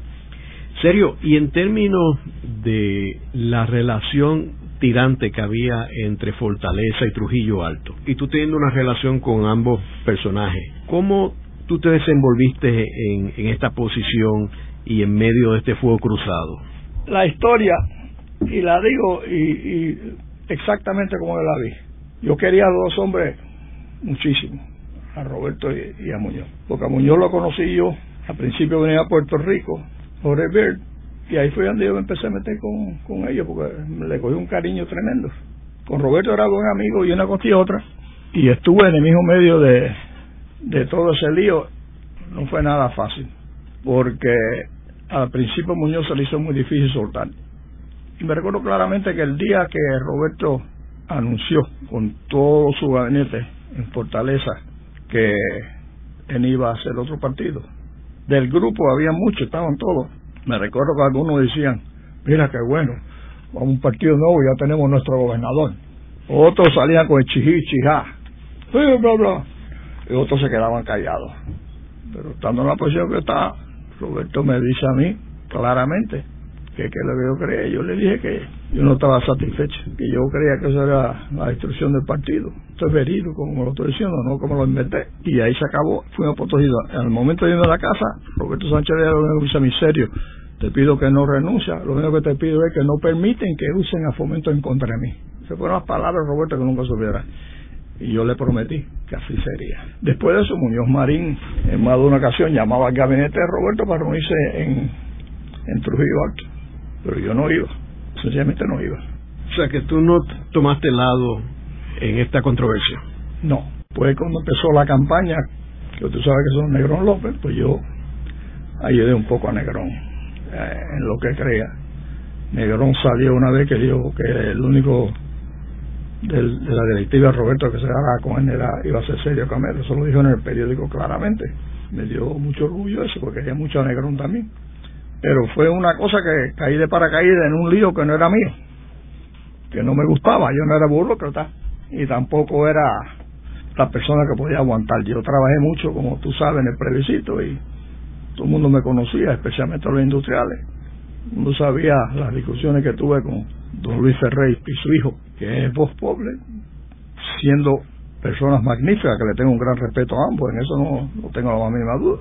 B: Serio, y en términos de la relación tirante que había entre Fortaleza y Trujillo Alto, y tú teniendo una relación con ambos personajes, ¿cómo tú te desenvolviste en, en esta posición y en medio de este fuego cruzado?
C: La historia, y la digo y, y exactamente como la vi. Yo quería a los dos hombres muchísimo, a Roberto y, a Muñoz, porque a Muñoz lo conocí yo, al principio venía a Puerto Rico, Jorge Bird, y ahí fue donde yo empecé a meter con, con ellos, porque le cogí un cariño tremendo. Con Roberto era buen amigo y una cosa y otra, y estuve en el mismo medio de, de todo ese lío no fue nada fácil, porque al principio Muñoz se le hizo muy difícil soltar. Y me recuerdo claramente que el día que Roberto anunció con todo su gabinete en Fortaleza que él iba a hacer otro partido, del grupo había muchos, estaban todos. Me recuerdo que algunos decían, mira qué bueno, vamos a un partido nuevo, ya tenemos nuestro gobernador. Otros salían con el chijí, chijá, bla, bla, y otros se quedaban callados. Pero estando en la posición que está, Roberto me dice a mí claramente que, que lo que yo creía. Yo le dije que yo no estaba satisfecho, que yo creía que eso era la destrucción del partido. Esto es verídico, como lo estoy diciendo, no como lo inventé. Y ahí se acabó, fuimos protegidos. El momento de irme a la casa, Roberto Sánchez de lo dice a mi serio, te pido que no renuncia, lo único que te pido es que no permiten que usen a fomento en contra de mí. Se fueron las palabras, Roberto, que nunca supiera y yo le prometí que así sería. Después de eso, Muñoz Marín, en más de una ocasión, llamaba al gabinete de Roberto para reunirse en, en Trujillo Alto, pero yo no iba, sencillamente no iba.
B: O sea que tú no tomaste lado en esta controversia.
C: No, pues cuando empezó la campaña, que tú sabes que son Negrón López, pues yo ayudé un poco a Negrón eh, en lo que crea. Negrón salió una vez que dijo que el único del, de la directiva Roberto que se haga con él era, iba a ser serio Camero, eso lo dijo en el periódico claramente. Me dio mucho orgullo eso, porque había mucho negrón también. Pero fue una cosa que caí de paracaídas en un lío que no era mío, que no me gustaba, yo no era burócrata y tampoco era la persona que podía aguantar. Yo trabajé mucho, como tú sabes, en el plebiscito y todo el mundo me conocía, especialmente los industriales. No sabía las discusiones que tuve con don Luis Ferrey y su hijo, que es voz pobre, siendo personas magníficas, que le tengo un gran respeto a ambos, en eso no, no tengo la más mínima duda.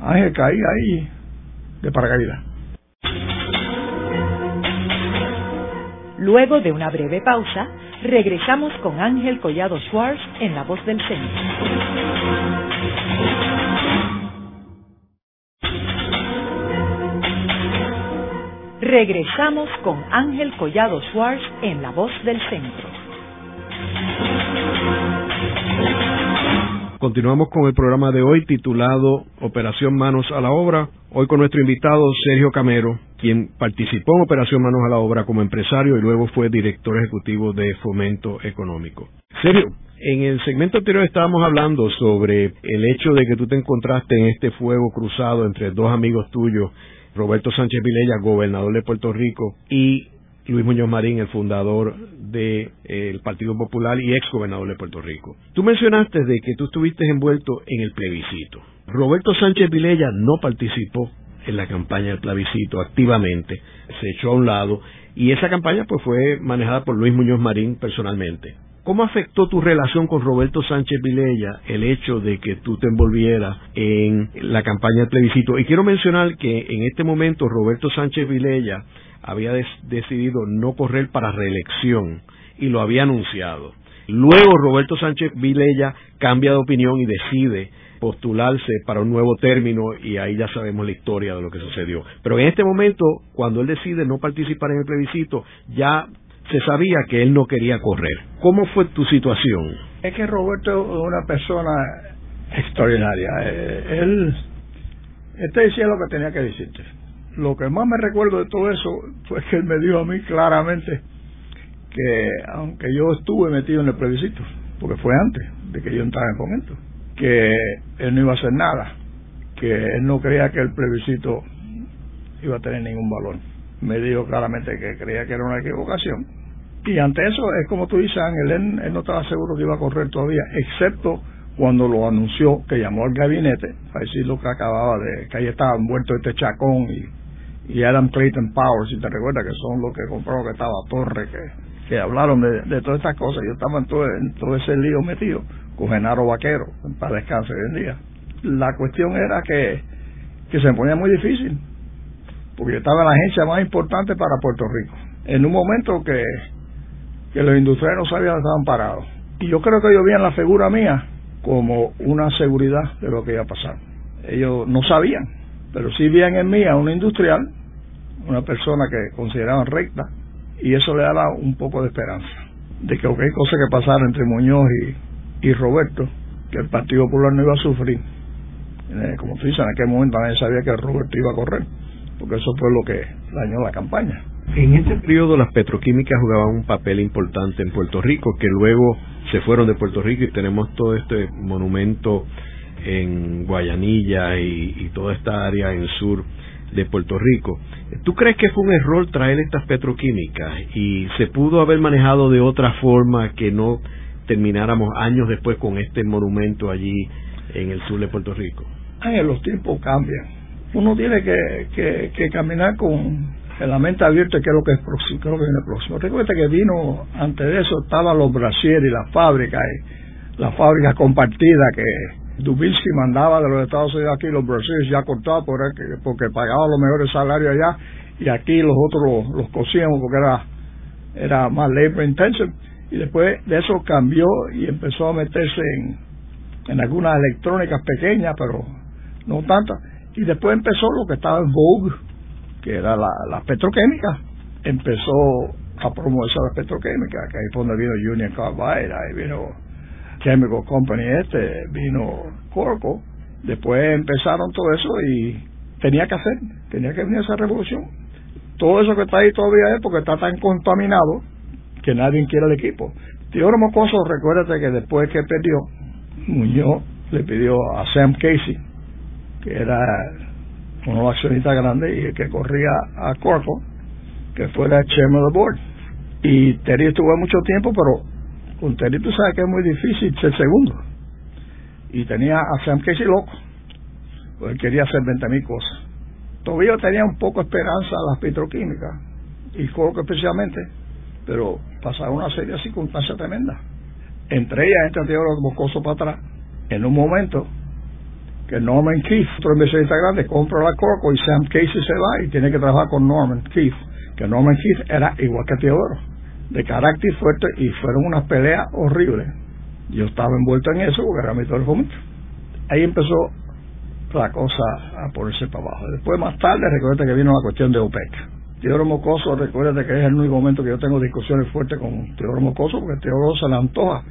C: Ángel caí ahí de paracaídas.
A: Luego de una breve pausa, regresamos con Ángel Collado Schwartz en La Voz del Centro. Regresamos con Ángel Collado Schwartz en La Voz del Centro.
B: Continuamos con el programa de hoy titulado Operación Manos a la Obra. Hoy con nuestro invitado Sergio Camero, quien participó en Operación Manos a la Obra como empresario y luego fue director ejecutivo de Fomento Económico. Sergio, en el segmento anterior estábamos hablando sobre el hecho de que tú te encontraste en este fuego cruzado entre dos amigos tuyos Roberto Sánchez Vilella, gobernador de Puerto Rico, y Luis Muñoz Marín, el fundador del eh, Partido Popular y ex gobernador de Puerto Rico. Tú mencionaste de que tú estuviste envuelto en el plebiscito. Roberto Sánchez Vilella no participó en la campaña del plebiscito activamente, se echó a un lado y esa campaña pues fue manejada por Luis Muñoz Marín personalmente. ¿Cómo afectó tu relación con Roberto Sánchez Vilella el hecho de que tú te envolvieras en la campaña del plebiscito? Y quiero mencionar que en este momento Roberto Sánchez Vilella había decidido no correr para reelección y lo había anunciado. Luego Roberto Sánchez Vilella cambia de opinión y decide postularse para un nuevo término y ahí ya sabemos la historia de lo que sucedió. Pero en este momento, cuando él decide no participar en el plebiscito, ya se sabía que él no quería correr. ¿Cómo fue tu situación?
C: Es que Roberto es una persona extraordinaria. Eh, él, este decía lo que tenía que decirte. Lo que más me recuerdo de todo eso fue que él me dijo a mí claramente que aunque yo estuve metido en el plebiscito, porque fue antes de que yo entrara en fomento, que él no iba a hacer nada, que él no creía que el plebiscito iba a tener ningún valor. Me dijo claramente que creía que era una equivocación. Y ante eso, es como tú dices, Ángel, él, no estaba seguro que iba a correr todavía, excepto cuando lo anunció, que llamó al gabinete para decir lo que acababa de, que ahí estaba envuelto este chacón y, y Adam Clayton Powers, si te recuerdas, que son los que compraron que estaba Torre, que, que hablaron de, de todas estas cosas. Yo estaba en todo, en todo ese lío metido con Genaro Vaquero, para descanso hoy en día. La cuestión era que, que se me ponía muy difícil, porque yo estaba en la agencia más importante para Puerto Rico, en un momento que, que los industriales no sabían estaban parados. Y yo creo que ellos veían la figura mía como una seguridad de lo que iba a pasar. Ellos no sabían, pero sí veían en mí a un industrial, una persona que consideraban recta, y eso le daba un poco de esperanza, de que cualquier cosa que pasara entre Muñoz y, y Roberto, que el Partido Popular no iba a sufrir. Eh, como tú en aquel momento nadie sabía que Roberto iba a correr porque eso fue lo que dañó la campaña.
B: En ese periodo las petroquímicas jugaban un papel importante en Puerto Rico, que luego se fueron de Puerto Rico y tenemos todo este monumento en Guayanilla y, y toda esta área en sur de Puerto Rico. ¿Tú crees que fue un error traer estas petroquímicas y se pudo haber manejado de otra forma que no termináramos años después con este monumento allí en el sur de Puerto Rico?
C: Ay, los tiempos cambian uno tiene que, que, caminar con la mente abierta que es lo que es próximo, que que viene próximo. Recuerda que vino, antes de eso estaban los brasieres y las fábricas, y las fábricas compartidas que Dubinsky mandaba de los Estados Unidos aquí, los brasieres ya cortados por porque pagaban los mejores salarios allá, y aquí los otros los, cosíamos porque era, era más labor intensive. Y después de eso cambió y empezó a meterse en, en algunas electrónicas pequeñas, pero no tantas y después empezó lo que estaba en Vogue, que era la, la petroquímica. Empezó a promoverse las petroquímicas, que ahí fue donde vino Union Carbide, ahí vino Chemical Company este, vino Corco. Después empezaron todo eso y tenía que hacer, tenía que venir esa revolución. Todo eso que está ahí todavía es porque está tan contaminado que nadie quiere el equipo. Teodoro Mocoso, recuérdate que después que perdió, Muñoz le pidió a Sam Casey, que era uno accionista grande y que corría a Corpo, que fuera chairman of the board. Y Terry estuvo mucho tiempo, pero con Terry tú sabes que es muy difícil ser segundo. Y tenía a Sam Casey loco, él quería hacer 20 mil cosas. Todavía tenía un poco de esperanza a las petroquímicas, y Corpo especialmente, pero pasaron una serie de circunstancias tremendas. Entre ellas, entre Teodoro Boscoso para atrás, en un momento que Norman Keith, otro inversionista grande, compra la Corco y Sam Casey se va y tiene que trabajar con Norman Keith, que Norman Keith era igual que Teodoro, de carácter fuerte y fueron unas peleas horribles. Yo estaba envuelto en eso porque era mi todo fomento. Ahí empezó la cosa a ponerse para abajo. Después, más tarde, recuerda que vino la cuestión de OPEC. Teodoro Mocoso, recuerda que es el único momento que yo tengo discusiones fuertes con Teodoro Mocoso, porque Teodoro se le antoja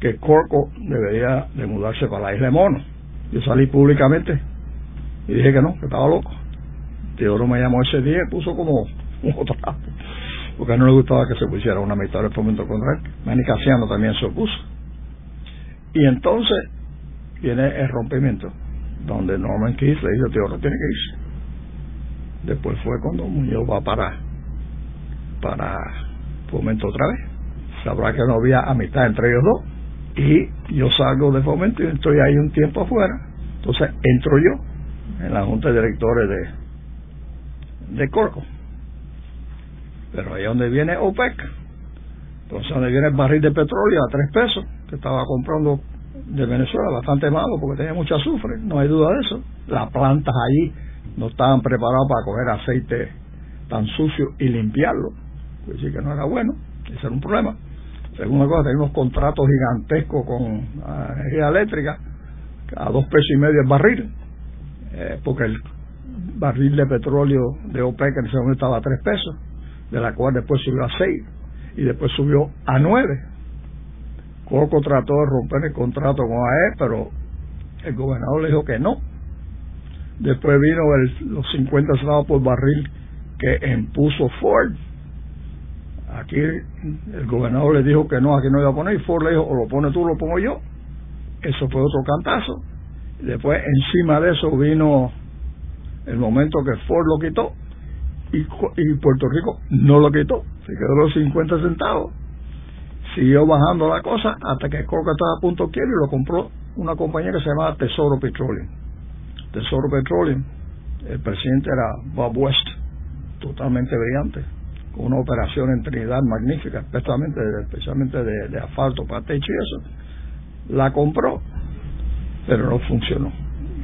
C: que Corco debería de mudarse para la isla de Mono yo salí públicamente y dije que no, que estaba loco. Teodoro me llamó ese día y puso como un otro porque no le gustaba que se pusiera una mitad del fomento contra él. Manny Casiano también se opuso. Y entonces viene el rompimiento, donde Norman Keith le dice, Teodoro tiene que irse. Después fue cuando Muñoz va para, para fomento otra vez. Sabrá que no había amistad entre ellos dos y yo salgo de fomento y estoy ahí un tiempo afuera. Entonces entro yo en la junta de directores de, de Corco. Pero ahí donde viene OPEC, entonces donde viene el barril de petróleo a tres pesos, que estaba comprando de Venezuela, bastante malo porque tenía mucho azufre, no hay duda de eso. Las plantas allí no estaban preparadas para coger aceite tan sucio y limpiarlo, es decir que no era bueno, ese era un problema. Segunda cosa, tenía unos contratos gigantescos con ah, energía eléctrica a dos pesos y medio el barril, eh, porque el barril de petróleo de OPEC en ese momento estaba a tres pesos, de la cual después subió a seis y después subió a nueve. Coco trató de romper el contrato con AE, pero el gobernador le dijo que no. Después vino el, los 50 centavos por barril que impuso Ford. Aquí el gobernador le dijo que no, aquí no iba a poner, y Ford le dijo, o lo pone tú lo pongo yo. Eso fue otro cantazo. Después, encima de eso, vino el momento que Ford lo quitó y, y Puerto Rico no lo quitó. Se quedó los 50 centavos. Siguió bajando la cosa hasta que Coca estaba a punto quiero y lo compró una compañía que se llamaba Tesoro Petroleum. Tesoro Petroleum, el presidente era Bob West, totalmente brillante, con una operación en Trinidad magnífica, especialmente, especialmente de, asfalto para techo y eso. La compró, pero no funcionó.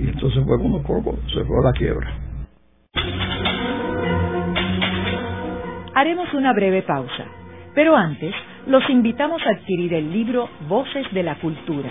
C: Y entonces fue cuando Coco se fue a la quiebra.
A: Haremos una breve pausa, pero antes los invitamos a adquirir el libro Voces de la Cultura,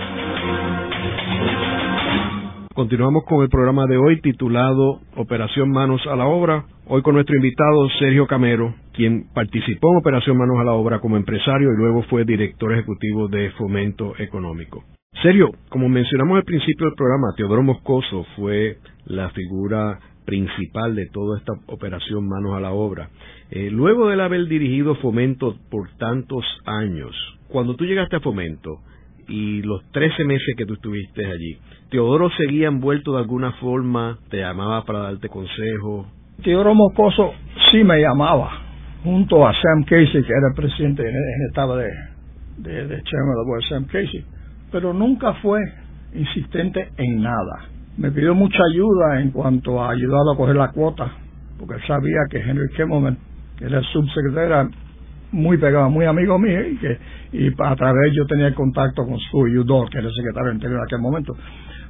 B: Continuamos con el programa de hoy titulado Operación Manos a la Obra. Hoy con nuestro invitado Sergio Camero, quien participó en Operación Manos a la Obra como empresario y luego fue director ejecutivo de Fomento Económico. Sergio, como mencionamos al principio del programa, Teodoro Moscoso fue la figura principal de toda esta operación Manos a la Obra. Eh, luego de haber dirigido Fomento por tantos años, cuando tú llegaste a Fomento, y los 13 meses que tú estuviste allí, ¿Teodoro seguía envuelto de alguna forma? ¿Te llamaba para darte consejo?
C: Teodoro Moscoso sí me llamaba, junto a Sam Casey, que era el presidente, estaba de, de, de chairman board, Sam Casey, pero nunca fue insistente en nada. Me pidió mucha ayuda en cuanto a ayudarlo a coger la cuota, porque él sabía que Henry Kimmelman, que era el subsecretario, muy pegado, muy amigo mío, y que y a través yo tenía contacto con su Udor, que era el secretario interior en aquel momento.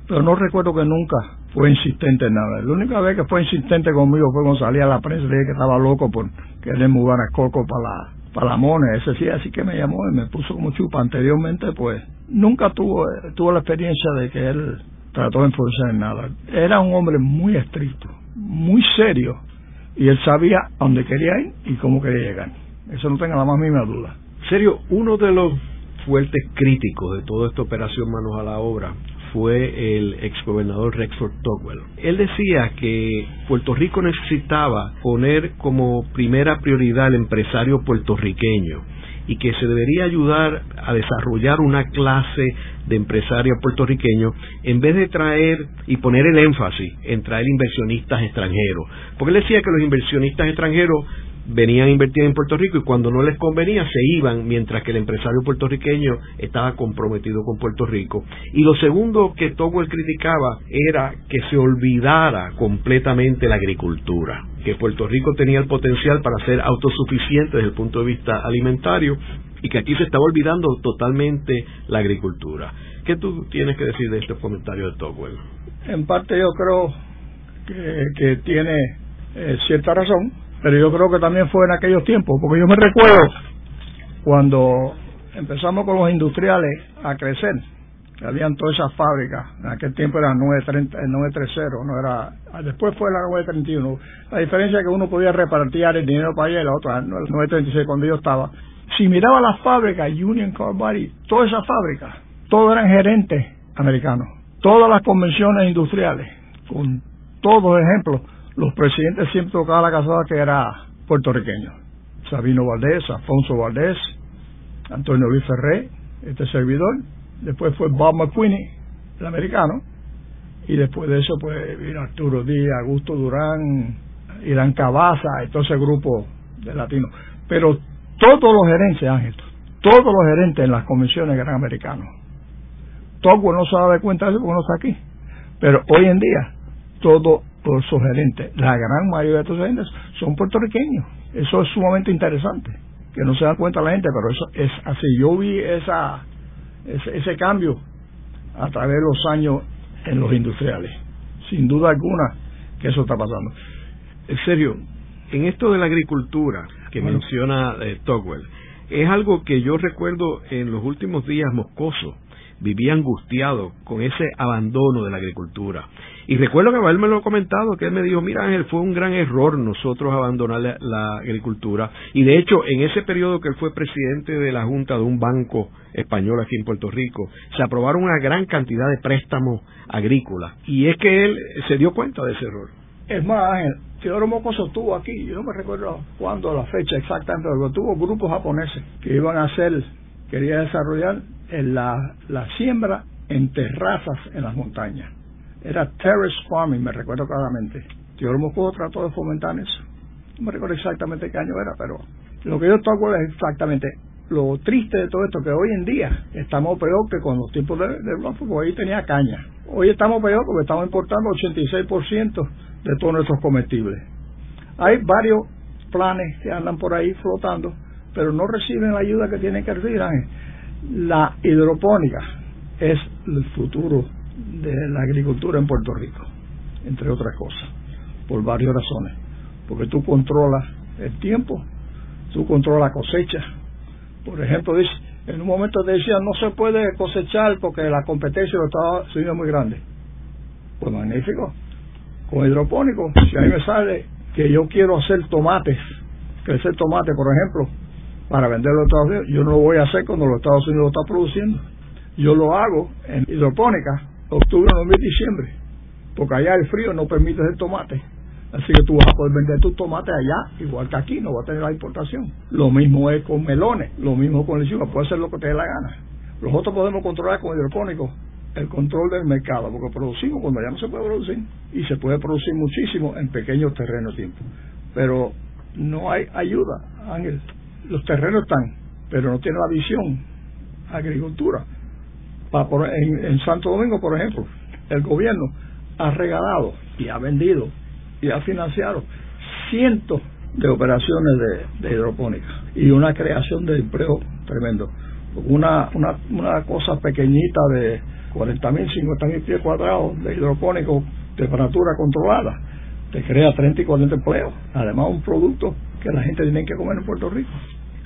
C: Pero no recuerdo que nunca fue insistente en nada. La única vez que fue insistente conmigo fue cuando salía a la prensa y dije que estaba loco por querer mudar a Coco para la, para Mone. Ese sí, así que me llamó y me puso como chupa. Anteriormente, pues, nunca tuvo, tuvo la experiencia de que él trató de enforzar en nada. Era un hombre muy estricto, muy serio, y él sabía a dónde quería ir y cómo quería llegar. Eso no tenga la más mínima duda.
B: Serio, uno de los fuertes críticos de toda esta operación Manos a la Obra fue el exgobernador Rexford Togwell. Él decía que Puerto Rico necesitaba poner como primera prioridad al empresario puertorriqueño y que se debería ayudar a desarrollar una clase de empresarios puertorriqueños en vez de traer y poner el énfasis en traer inversionistas extranjeros. Porque él decía que los inversionistas extranjeros venían a invertir en Puerto Rico y cuando no les convenía se iban mientras que el empresario puertorriqueño estaba comprometido con Puerto Rico. Y lo segundo que Togwell criticaba era que se olvidara completamente la agricultura, que Puerto Rico tenía el potencial para ser autosuficiente desde el punto de vista alimentario y que aquí se estaba olvidando totalmente la agricultura. ¿Qué tú tienes que decir de este comentario de Togwell?
C: En parte yo creo que, que tiene eh, cierta razón pero yo creo que también fue en aquellos tiempos, porque yo me recuerdo cuando empezamos con los industriales a crecer, habían todas esas fábricas, en aquel tiempo era 930, 930, no era, después fue la 931. La diferencia es que uno podía repartir el dinero para allá y la otra, el 936 cuando yo estaba. Si miraba las fábricas, Union Carbide, todas esas fábricas, todos eran gerentes americanos. Todas las convenciones industriales, con todos los ejemplos, los presidentes siempre tocaban la casada que era puertorriqueño. Sabino Valdés, Alfonso Valdés, Antonio Luis Ferré, este servidor. Después fue Bob McQueenie, el americano. Y después de eso, pues vino Arturo Díaz, Augusto Durán, Irán Cabaza y todo ese grupo de latinos. Pero todos los gerentes, Ángel, todos los gerentes en las comisiones eran americanos. Todo no se da cuenta de eso porque no está aquí. Pero hoy en día, todo por sus gerentes. La gran mayoría de estos gerentes son puertorriqueños. Eso es sumamente interesante, que no se da cuenta la gente, pero eso es así. Yo vi esa ese, ese cambio a través de los años en los industriales. Sin duda alguna que eso está pasando.
B: En serio, en esto de la agricultura que menciona eh, Togwell, es algo que yo recuerdo en los últimos días moscoso, vivía angustiado con ese abandono de la agricultura. Y recuerdo que él me lo ha comentado, que él me dijo, mira Ángel, fue un gran error nosotros abandonar la, agricultura. Y de hecho, en ese periodo que él fue presidente de la Junta de un banco español aquí en Puerto Rico, se aprobaron una gran cantidad de préstamos agrícolas. Y es que él se dio cuenta de ese error.
C: Es más, Ángel, Teodoro Mocoso estuvo aquí, yo no me recuerdo cuándo, la fecha exactamente, pero tuvo grupos japoneses que iban a hacer, quería desarrollar la, la siembra en terrazas en las montañas era terrace farming, me recuerdo claramente. Yo lo trató de fomentar eso. No me recuerdo exactamente qué año era, pero lo que yo estoy acuerdo es exactamente lo triste de todo esto, que hoy en día estamos peor que con los tiempos de, de porque ahí tenía caña. Hoy estamos peor porque estamos importando 86% de todos nuestros comestibles. Hay varios planes que andan por ahí flotando, pero no reciben la ayuda que tienen que recibir. La hidropónica es el futuro de la agricultura en Puerto Rico, entre otras cosas, por varias razones. Porque tú controlas el tiempo, tú controlas la cosecha. Por ejemplo, en un momento decían no se puede cosechar porque la competencia lo estaba subiendo muy grande. Pues magnífico. Con hidropónico, si a mí me sale que yo quiero hacer tomates, crecer tomate, por ejemplo, para venderlo a Estados Unidos, yo no lo voy a hacer cuando los Estados Unidos lo está produciendo. Yo lo hago en hidropónica octubre, noviembre diciembre, porque allá el frío no permite el tomate. Así que tú vas a poder vender tus tomates allá, igual que aquí, no va a tener la importación. Lo mismo es con melones, lo mismo con lechuga, puede ser lo que te dé la gana. Nosotros podemos controlar con hidropónico el control del mercado, porque producimos cuando ya no se puede producir, y se puede producir muchísimo en pequeños terrenos tiempo. Pero no hay ayuda, Ángel. Los terrenos están, pero no tiene la visión agricultura en, Santo Domingo, por ejemplo, el gobierno ha regalado y ha vendido y ha financiado cientos de operaciones de, hidropónica y una creación de empleo tremendo. Una, una, una cosa pequeñita de 40 mil, 50 mil pies cuadrados de hidropónico, temperatura controlada, te crea 30 y 40 empleos. Además, un producto que la gente tiene que comer en Puerto Rico.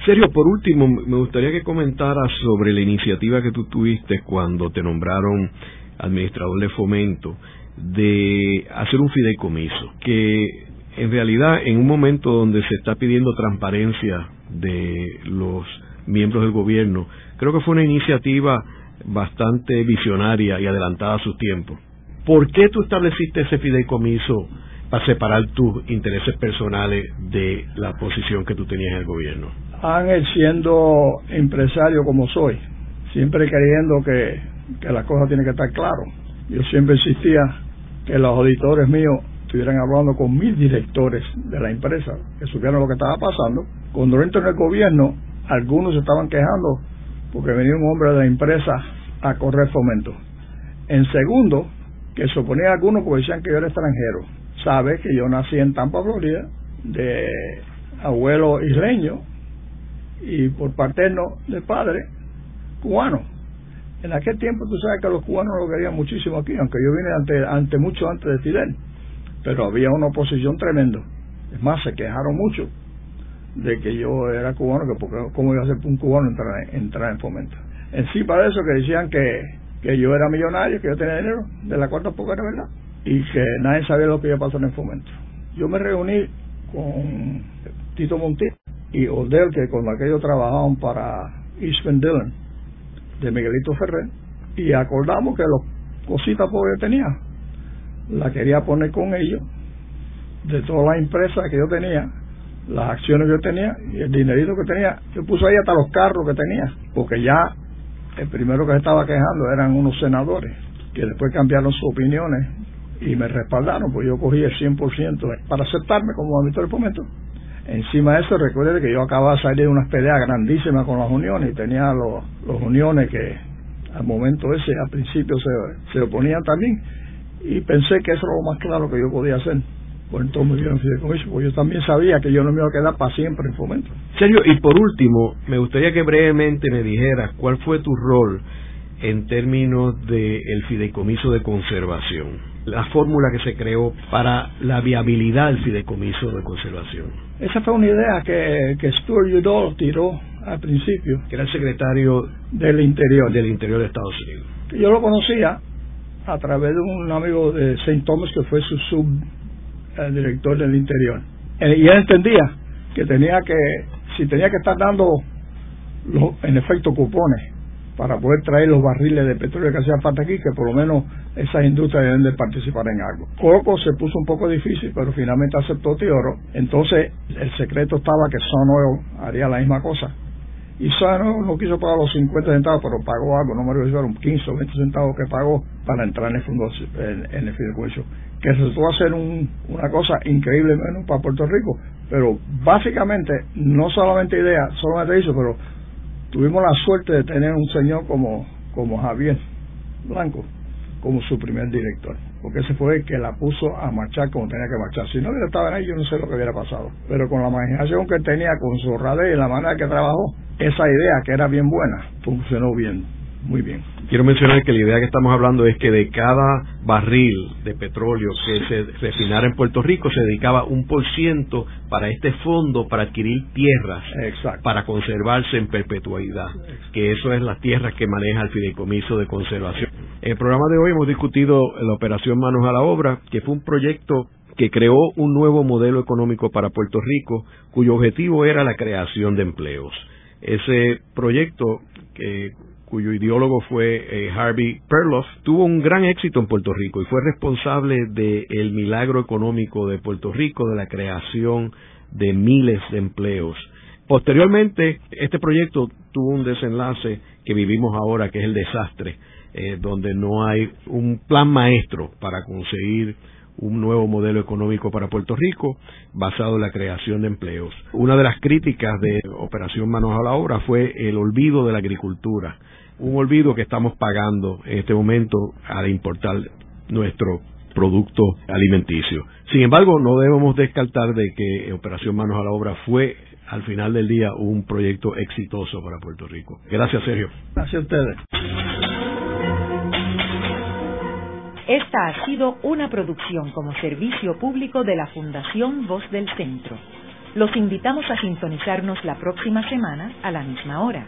B: Sergio, por último, me gustaría que comentaras sobre la iniciativa que tú tuviste cuando te nombraron administrador de fomento de hacer un fideicomiso, que en realidad en un momento donde se está pidiendo transparencia de los miembros del gobierno, creo que fue una iniciativa bastante visionaria y adelantada a su tiempo. ¿Por qué tú estableciste ese fideicomiso para separar tus intereses personales de la posición que tú tenías en el gobierno?
C: Ángel siendo empresario como soy, siempre creyendo que, que las cosas tienen que estar claro. Yo siempre insistía que los auditores míos estuvieran hablando con mis directores de la empresa, que supieran lo que estaba pasando. Cuando entro en el gobierno, algunos se estaban quejando porque venía un hombre de la empresa a correr fomento. En segundo, que se oponía a algunos porque decían que yo era extranjero. Sabe que yo nací en Tampa, Florida, de abuelo isleño, y por paterno de padre cubano. En aquel tiempo tú sabes que los cubanos lo querían muchísimo aquí, aunque yo vine ante, mucho antes de Fidel, pero había una oposición tremenda. Es más, se quejaron mucho de que yo era cubano, que porque, cómo iba a ser un cubano entrar, entrar en fomento. En sí, para eso que decían que, que yo era millonario, que yo tenía dinero, de la cual tampoco era verdad, y que nadie sabía lo que iba a pasar en fomento. Yo me reuní con Tito Montiel y Odell, que con aquello trabajaban para Eastman Dillon, de Miguelito Ferrer, y acordamos que las cositas que tenía, la quería poner con ellos, de todas las empresas que yo tenía, las acciones que yo tenía y el dinerito que tenía, yo puse ahí hasta los carros que tenía, porque ya el primero que se estaba quejando eran unos senadores, que después cambiaron sus opiniones y me respaldaron, pues yo cogí el 100% para aceptarme como administrador de momento Encima de eso, recuerde que yo acababa de salir de unas peleas grandísimas con las uniones y tenía los, los uniones que al momento ese, al principio, se, se oponían también. Y pensé que eso era lo más claro que yo podía hacer. Pues entonces me dieron fideicomiso, porque yo también sabía que yo no me iba a quedar para siempre en fomento.
B: Sergio, y por último, me gustaría que brevemente me dijeras cuál fue tu rol en términos del fideicomiso de conservación la fórmula que se creó para la viabilidad del fideicomiso de conservación.
C: Esa fue una idea que, que Stuart Udall tiró al principio.
B: Que era el secretario del Interior. Del Interior de Estados Unidos.
C: Yo lo conocía a través de un amigo de St. Thomas que fue su subdirector del Interior. Eh, y él entendía que tenía que, si tenía que estar dando, en efecto, cupones para poder traer los barriles de petróleo que hacían falta aquí, que por lo menos esas industrias deben de participar en algo. Coco se puso un poco difícil, pero finalmente aceptó Tioro. Entonces el secreto estaba que Sun haría la misma cosa. Y Sun no quiso pagar los 50 centavos, pero pagó algo, no me recuerdo, fueron 15 o 20 centavos que pagó para entrar en el fondo, en, el fideicomiso. Que resultó a ser un, una cosa increíble menos para Puerto Rico. Pero básicamente, no solamente idea, solamente hizo, pero tuvimos la suerte de tener un señor como, como Javier Blanco como su primer director, porque ese fue el que la puso a marchar como tenía que marchar. Si no hubiera estado ahí, yo no sé lo que hubiera pasado. Pero con la imaginación que tenía, con su radez y la manera que trabajó, esa idea que era bien buena, funcionó bien muy bien.
B: Quiero mencionar que la idea que estamos hablando es que de cada barril de petróleo que se refinara en Puerto Rico se dedicaba un por ciento para este fondo para adquirir tierras para conservarse en perpetuidad, que eso es las tierras que maneja el fideicomiso de conservación. En el programa de hoy hemos discutido la operación Manos a la Obra, que fue un proyecto que creó un nuevo modelo económico para Puerto Rico, cuyo objetivo era la creación de empleos. Ese proyecto que cuyo ideólogo fue eh, Harvey Perloff, tuvo un gran éxito en Puerto Rico y fue responsable del milagro económico de Puerto Rico, de la creación de miles de empleos. Posteriormente, este proyecto tuvo un desenlace que vivimos ahora, que es el desastre, eh, donde no hay un plan maestro para conseguir un nuevo modelo económico para Puerto Rico basado en la creación de empleos. Una de las críticas de Operación Manos a la Obra fue el olvido de la agricultura un olvido que estamos pagando en este momento al importar nuestro producto alimenticio. Sin embargo, no debemos descartar de que Operación Manos a la Obra fue al final del día un proyecto exitoso para Puerto Rico. Gracias, Sergio.
C: Gracias a ustedes.
A: Esta ha sido una producción como servicio público de la Fundación Voz del Centro. Los invitamos a sintonizarnos la próxima semana a la misma hora.